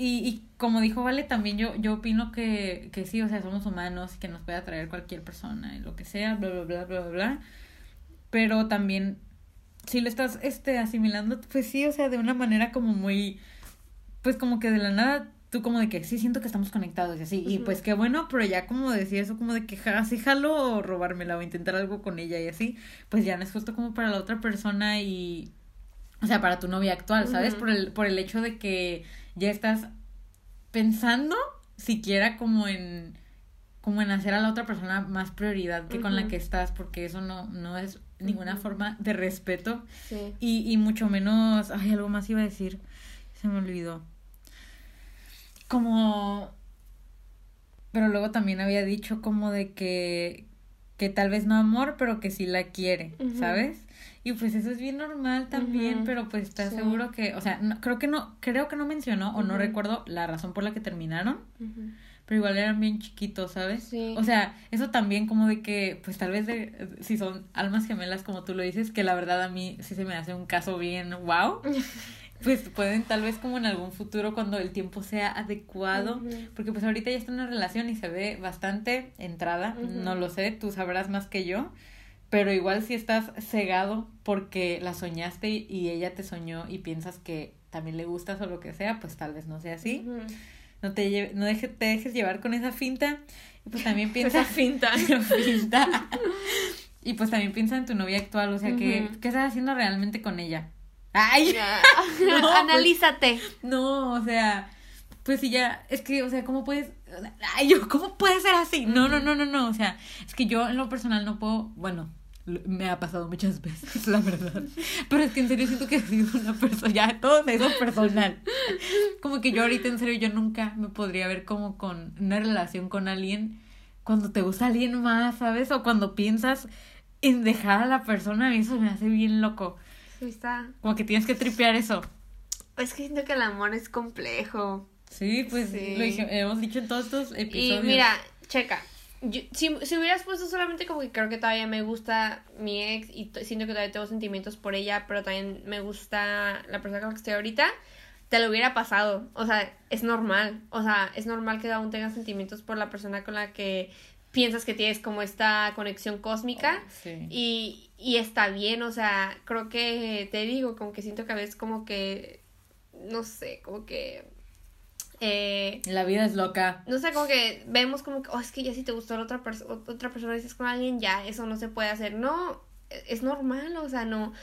Y, y como dijo Vale, también yo, yo opino que, que sí, o sea, somos humanos y que nos puede atraer cualquier persona y lo que sea, bla, bla, bla, bla, bla, bla. Pero también, si lo estás este, asimilando, pues sí, o sea, de una manera como muy, pues como que de la nada tú como de que sí siento que estamos conectados y así, y pues qué bueno, pero ya como decir eso como de que así jalo o robármela o intentar algo con ella y así, pues ya no es justo como para la otra persona y, o sea, para tu novia actual, ¿sabes? Por el, por el hecho de que ya estás pensando siquiera como en, como en hacer a la otra persona más prioridad que con la que estás, porque eso no, no es ninguna forma de respeto. Y, y mucho menos, ay, algo más iba a decir, se me olvidó. Como... Pero luego también había dicho como de que, que tal vez no amor, pero que sí la quiere, ¿sabes? Y pues eso es bien normal también, pero pues está seguro que, o sea, creo que no, creo que no mencionó o no recuerdo la razón por la que terminaron, pero igual eran bien chiquitos, ¿sabes? Sí. O sea, eso también como de que, pues tal vez de, si son almas gemelas como tú lo dices, que la verdad a mí sí se me hace un caso bien wow. pues pueden tal vez como en algún futuro cuando el tiempo sea adecuado, porque pues ahorita ya está en una relación y se ve bastante entrada, no lo sé, tú sabrás más que yo, pero igual si estás cegado porque la soñaste y ella te soñó y piensas que también le gustas o lo que sea, pues tal vez no sea así. no te, no deje, te dejes llevar con esa finta. Y pues también piensa... esa finta. finta. y pues también piensa en tu novia actual, o sea, que, ¿qué estás haciendo realmente con ella? ¡Ay! Analízate. No, o sea, pues sí, ya, es que, o sea, ¿cómo puedes? Ay, yo, ¿cómo puede ser así? No, no, no, no, no, o sea, es que yo en lo personal no puedo, bueno, me ha pasado muchas veces, la verdad. Pero es que en serio siento que he sido una persona, ya todo eso personal. Como que yo ahorita en serio yo nunca me podría ver como con una relación con alguien cuando te gusta alguien más, ¿sabes? O cuando piensas en dejar a la persona, a mí eso me hace bien loco. Sí, está. Como que tienes que tripear eso. Es que siento que el amor es complejo. Sí, pues sí. lo hemos dicho en todos estos episodios. Y mira, checa, si, si hubieras puesto solamente como que creo que todavía me gusta mi ex y siento que todavía tengo sentimientos por ella, pero también me gusta la persona con la que estoy ahorita, te lo hubiera pasado. O sea, es normal. O sea, es normal que aún tengas sentimientos por la persona con la que piensas que tienes como esta conexión cósmica. Oh, y, y está bien, o sea, creo que te digo, como que siento que a veces como que, no sé, como que eh, la vida es loca. No sé, como que vemos como que, oh, es que ya si te gustó otra, persona otra persona, dices con alguien, ya, eso no se puede hacer. No, es normal, o sea, no,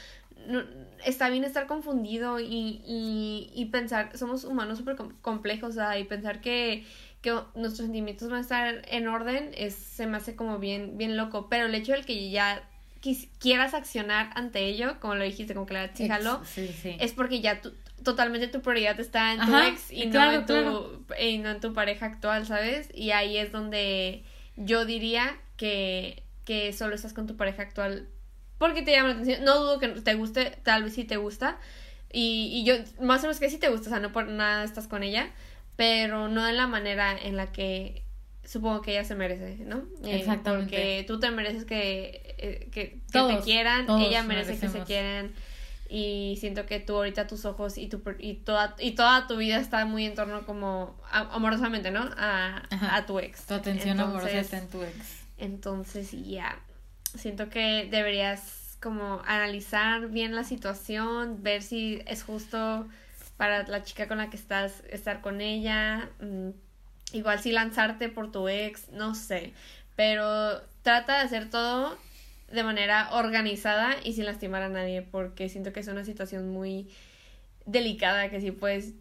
no está bien estar confundido y, y, y pensar, somos humanos súper complejos, o sea, y pensar que, que nuestros sentimientos van a estar en orden, es, se me hace como bien, bien loco. Pero el hecho de que ya quieras accionar ante ello, como lo dijiste, como que la jaló, es porque ya tú, totalmente tu prioridad está en tu ex y no en tu y no en tu pareja actual, ¿sabes? Y ahí es donde yo diría que, que solo estás con tu pareja actual porque te llama la atención. No dudo que te guste, tal vez sí te gusta. Y, y yo, más o menos que sí te gusta, o sea, no por nada estás con ella, pero no en la manera en la que supongo que ella se merece, ¿no? Eh, Exactamente. porque tú te mereces que, eh, que, te quieran, ella merece que se quieran. Y siento que tú ahorita tus ojos y tu y toda y toda tu vida está muy en torno como amorosamente no a, a, tu ex. Tu atención amorosa está en tu ex. entonces ya. Siento que deberías como analizar bien la situación ver si es justo para la chica con la que estás estar con ella mm, igual si lanzarte por tu ex no sé pero trata de hacer todo de manera organizada y sin lastimar a nadie, porque siento que es una situación muy delicada que sí puedes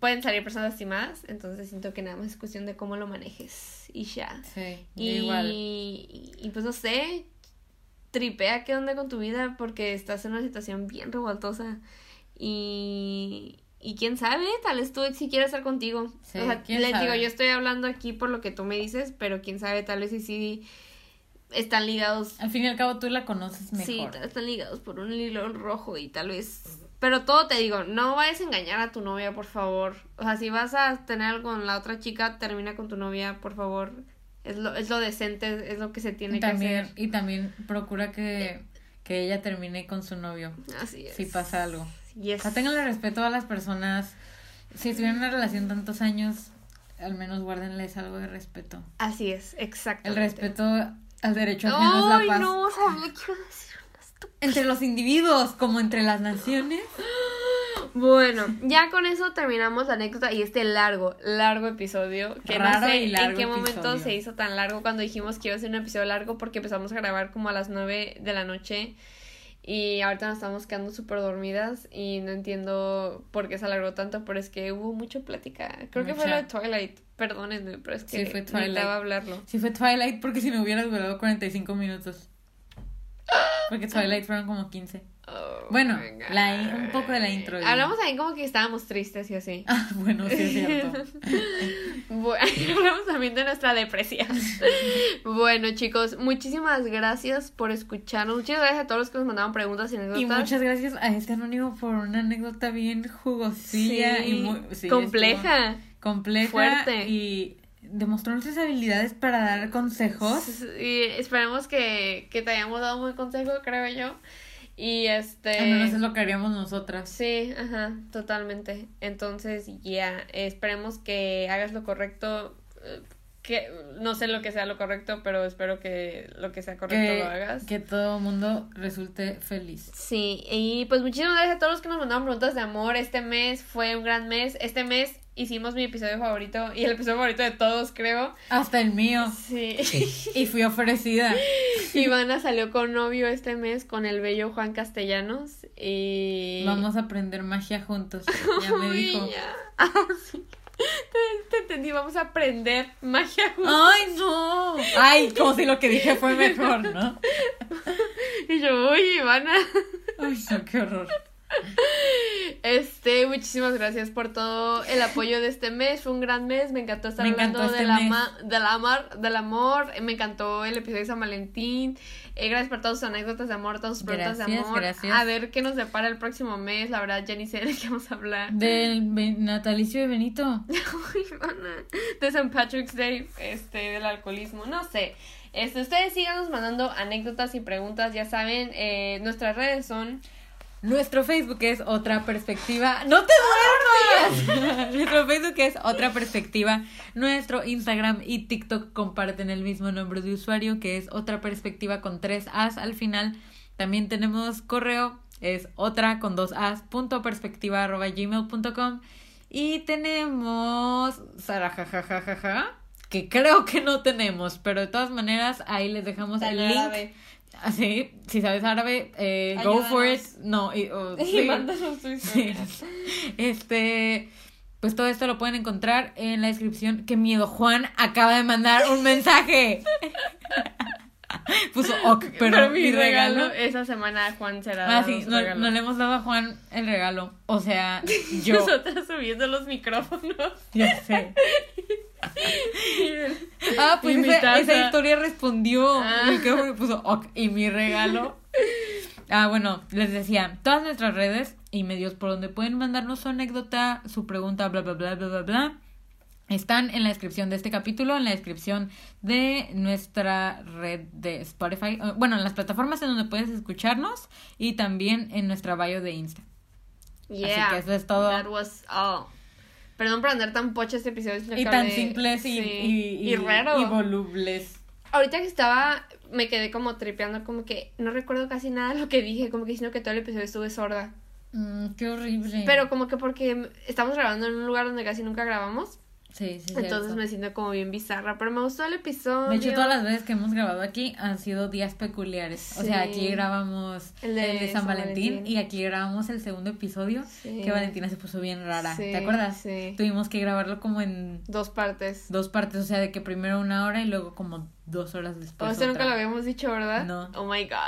pueden salir personas lastimadas, entonces siento que nada más es cuestión de cómo lo manejes y ya. Sí, y, igual. Y, pues no sé, tripea qué onda con tu vida porque estás en una situación bien revoltosa y, y quién sabe, tal vez tú si quieres estar contigo. o sea, les digo, yo estoy hablando aquí por lo que tú me dices, pero quién sabe, tal vez si sí están ligados. Al fin y al cabo tú la conoces mejor. Sí, están ligados por un hilo rojo y tal vez. Pero todo te digo, no vayas a engañar a tu novia, por favor. O sea, si vas a tener algo con la otra chica, termina con tu novia, por favor. Es lo, es lo decente, es lo que se tiene que hacer. Y también procura que, que ella termine con su novio. Así es. Si pasa algo. O sea, tenganle respeto a las personas. Si estuvieron en una relación tantos años, al menos guárdenles algo de respeto. Así es, exacto. El respeto al derecho ajeno la paz. no, sabía que Entre los individuos, como entre las naciones. Bueno, ya con eso terminamos la anécdota y este largo, largo episodio. Que no sé en qué momento se hizo tan largo cuando dijimos que iba a ser un episodio largo porque empezamos a grabar como a las 9 de la noche y ahorita nos estamos quedando súper dormidas y no entiendo por qué se alargó tanto, pero es que hubo mucha plática. Creo que fue lo de Twilight, perdónenme, pero es que sí, fue Twilight. necesitaba hablarlo. Sí fue Twilight porque si me hubieras durado 45 minutos. Porque Twilight fueron como 15. Oh bueno, la, un poco de la intro. Hablamos ahí como que estábamos tristes y así. Ah, bueno, sí es cierto. bueno, hablamos también de nuestra depresión. bueno, chicos, muchísimas gracias por escucharnos. Muchas gracias a todos los que nos mandaban preguntas y anécdotas. Y muchas gracias a este anónimo por una anécdota bien jugosilla y muy compleja. Compleja. Fuerte. Y demostró nuestras habilidades para dar consejos. Y esperemos que, que te hayamos dado un buen consejo, creo yo. Y este... Al menos es lo que haríamos nosotras. Sí, ajá, totalmente. Entonces, ya, esperemos que hagas lo correcto. Eh, que no sé lo que sea lo correcto, pero espero que lo que sea correcto lo hagas. Que todo el mundo resulte feliz. Sí, y pues muchísimas gracias a todos los que nos mandaron preguntas de amor. Este mes fue un gran mes. Este mes hicimos mi episodio favorito y el episodio favorito de todos, creo. Hasta el mío. Sí. y fui ofrecida. Ivana salió con novio este mes con el bello Juan Castellanos y... Vamos a aprender magia juntos. Ya me dijo. Ah, sí. Te, entendí, vamos a aprender magia juntos. Ay, no. Ay, como si lo que dije fue mejor, ¿no? y yo, uy, Ivana. Ay, no, qué horror. Muchísimas gracias por todo el apoyo de este mes. Fue un gran mes. Me encantó estar hablando este del, amor, del amor. Me encantó el episodio de San Valentín. Eh, gracias por todas sus anécdotas de amor, todas sus preguntas de amor. Gracias. A ver qué nos depara el próximo mes. La verdad, ya ni sé de qué vamos a hablar. Del natalicio de Benito. de St. Patrick's Day, este, del alcoholismo. No sé. Este, ustedes síganos mandando anécdotas y preguntas. Ya saben, eh, nuestras redes son nuestro Facebook es otra perspectiva. ¡No te duermas! Nuestro Facebook es otra perspectiva. Nuestro Instagram y TikTok comparten el mismo nombre de usuario, que es otra perspectiva con tres As al final. También tenemos correo, es otra con dos As, punto perspectiva arroba gmail.com. Y tenemos Sarajajajaja, que creo que no tenemos, pero de todas maneras ahí les dejamos el link. Así, si sabes árabe, eh, go for it. No, y, oh, sí. Este, pues todo esto lo pueden encontrar en la descripción. Qué miedo, Juan acaba de mandar un mensaje. Puso ok, pero, mi regalo, esa semana Juan será. Ah, sí, no, no, le hemos dado a Juan el regalo. O sea, yo. Nosotras subiendo los micrófonos. Ya sé. ah, pues esa, historia respondió. Ah. Y puso ok, y mi regalo. Ah, bueno, les decía, todas nuestras redes y medios por donde pueden mandarnos su anécdota, su pregunta, bla, bla, bla, bla, bla, bla están en la descripción de este capítulo, en la descripción de nuestra red de Spotify, eh, bueno, en las plataformas en donde puedes escucharnos y también en nuestra bio de Insta. Así que eso es todo. That was all. Perdón por andar tan pocha este episodio. Y tan simples y, y, y, y, volubles. Ahorita que estaba, me quedé como tripeando, como que no recuerdo casi nada de lo que dije, como que sino que todo el episodio estuve sorda. Mm, qué horrible. Pero como que porque estamos grabando en un lugar donde casi nunca grabamos. Sí, sí, Entonces me siento como bien bizarra, pero me gustó el episodio. De hecho, todas las veces que hemos grabado aquí han sido días peculiares. O sea, aquí grabamos el de, San, Valentín, y aquí grabamos el segundo episodio que Valentina se puso bien rara. ¿Te acuerdas? Sí. Tuvimos que grabarlo como en... Dos partes. Dos partes, o sea, de que primero una hora y luego como dos horas después. O sea, nunca lo habíamos dicho, ¿verdad? No. Oh my god.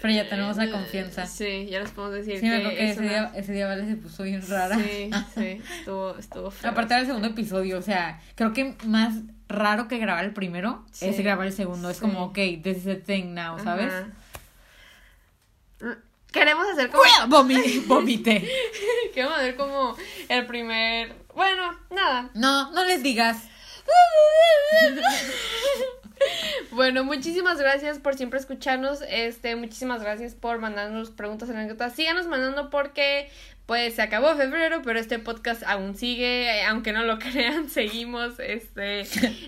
Pero ya tenemos la confianza. Sí, ya les podemos decir. Sí, que, que ese, día, ese día Vale se puso bien rara. Sí, sí, estuvo, estuvo feo. Aparte del segundo episodio, o sea, creo que más raro que grabar el primero es grabar el segundo. Es como, ok, this is a thing now, ¿sabes? Queremos hacer como. vomité. Queremos hacer como el primer. Bueno, nada. No, no les digas. Bueno, muchísimas gracias por siempre escucharnos. Este, muchísimas gracias por mandarnos preguntas, anécdotas. Síganos mandando porque pues se acabó febrero, pero este podcast aún sigue, eh, aunque no lo crean, seguimos, este,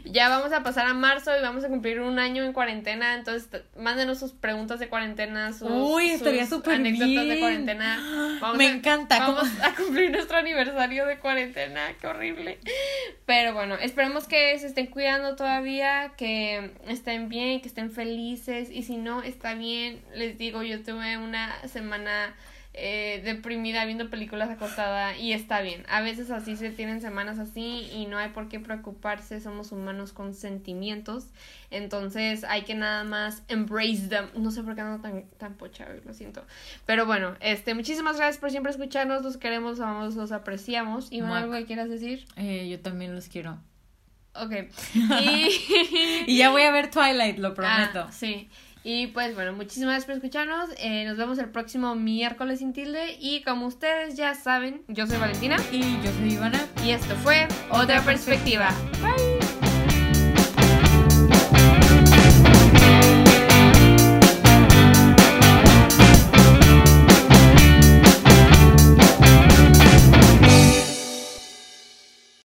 ya vamos a pasar a marzo y vamos a cumplir un año en cuarentena, entonces mándenos sus preguntas de cuarentena, sus, Uy, estaría súper anécdotas de cuarentena. Me encanta. Vamos a cumplir nuestro aniversario de cuarentena, qué horrible. Pero bueno, esperemos que se estén cuidando todavía, que estén bien, que estén felices y si no está bien, les digo, yo tuve una semana eh, deprimida viendo películas acostada y está bien. A veces así se tienen semanas así y no hay por qué preocuparse, somos humanos con sentimientos, entonces hay que nada más embrace them. No sé por qué ando tan, tan pocha, lo siento. Pero bueno, este, muchísimas gracias por siempre escucharnos, los queremos, los amamos, los apreciamos. ¿Y algo que quieras decir? Eh, yo también los quiero. Ok. Y... ya voy a ver Twilight, lo prometo. Ah, sí. Y pues bueno, muchísimas gracias por escucharnos. Eh, nos vemos el próximo miércoles sin tilde. Y como ustedes ya saben, yo soy Valentina. Y yo soy Ivana. Y esto fue Otra, perspectiva.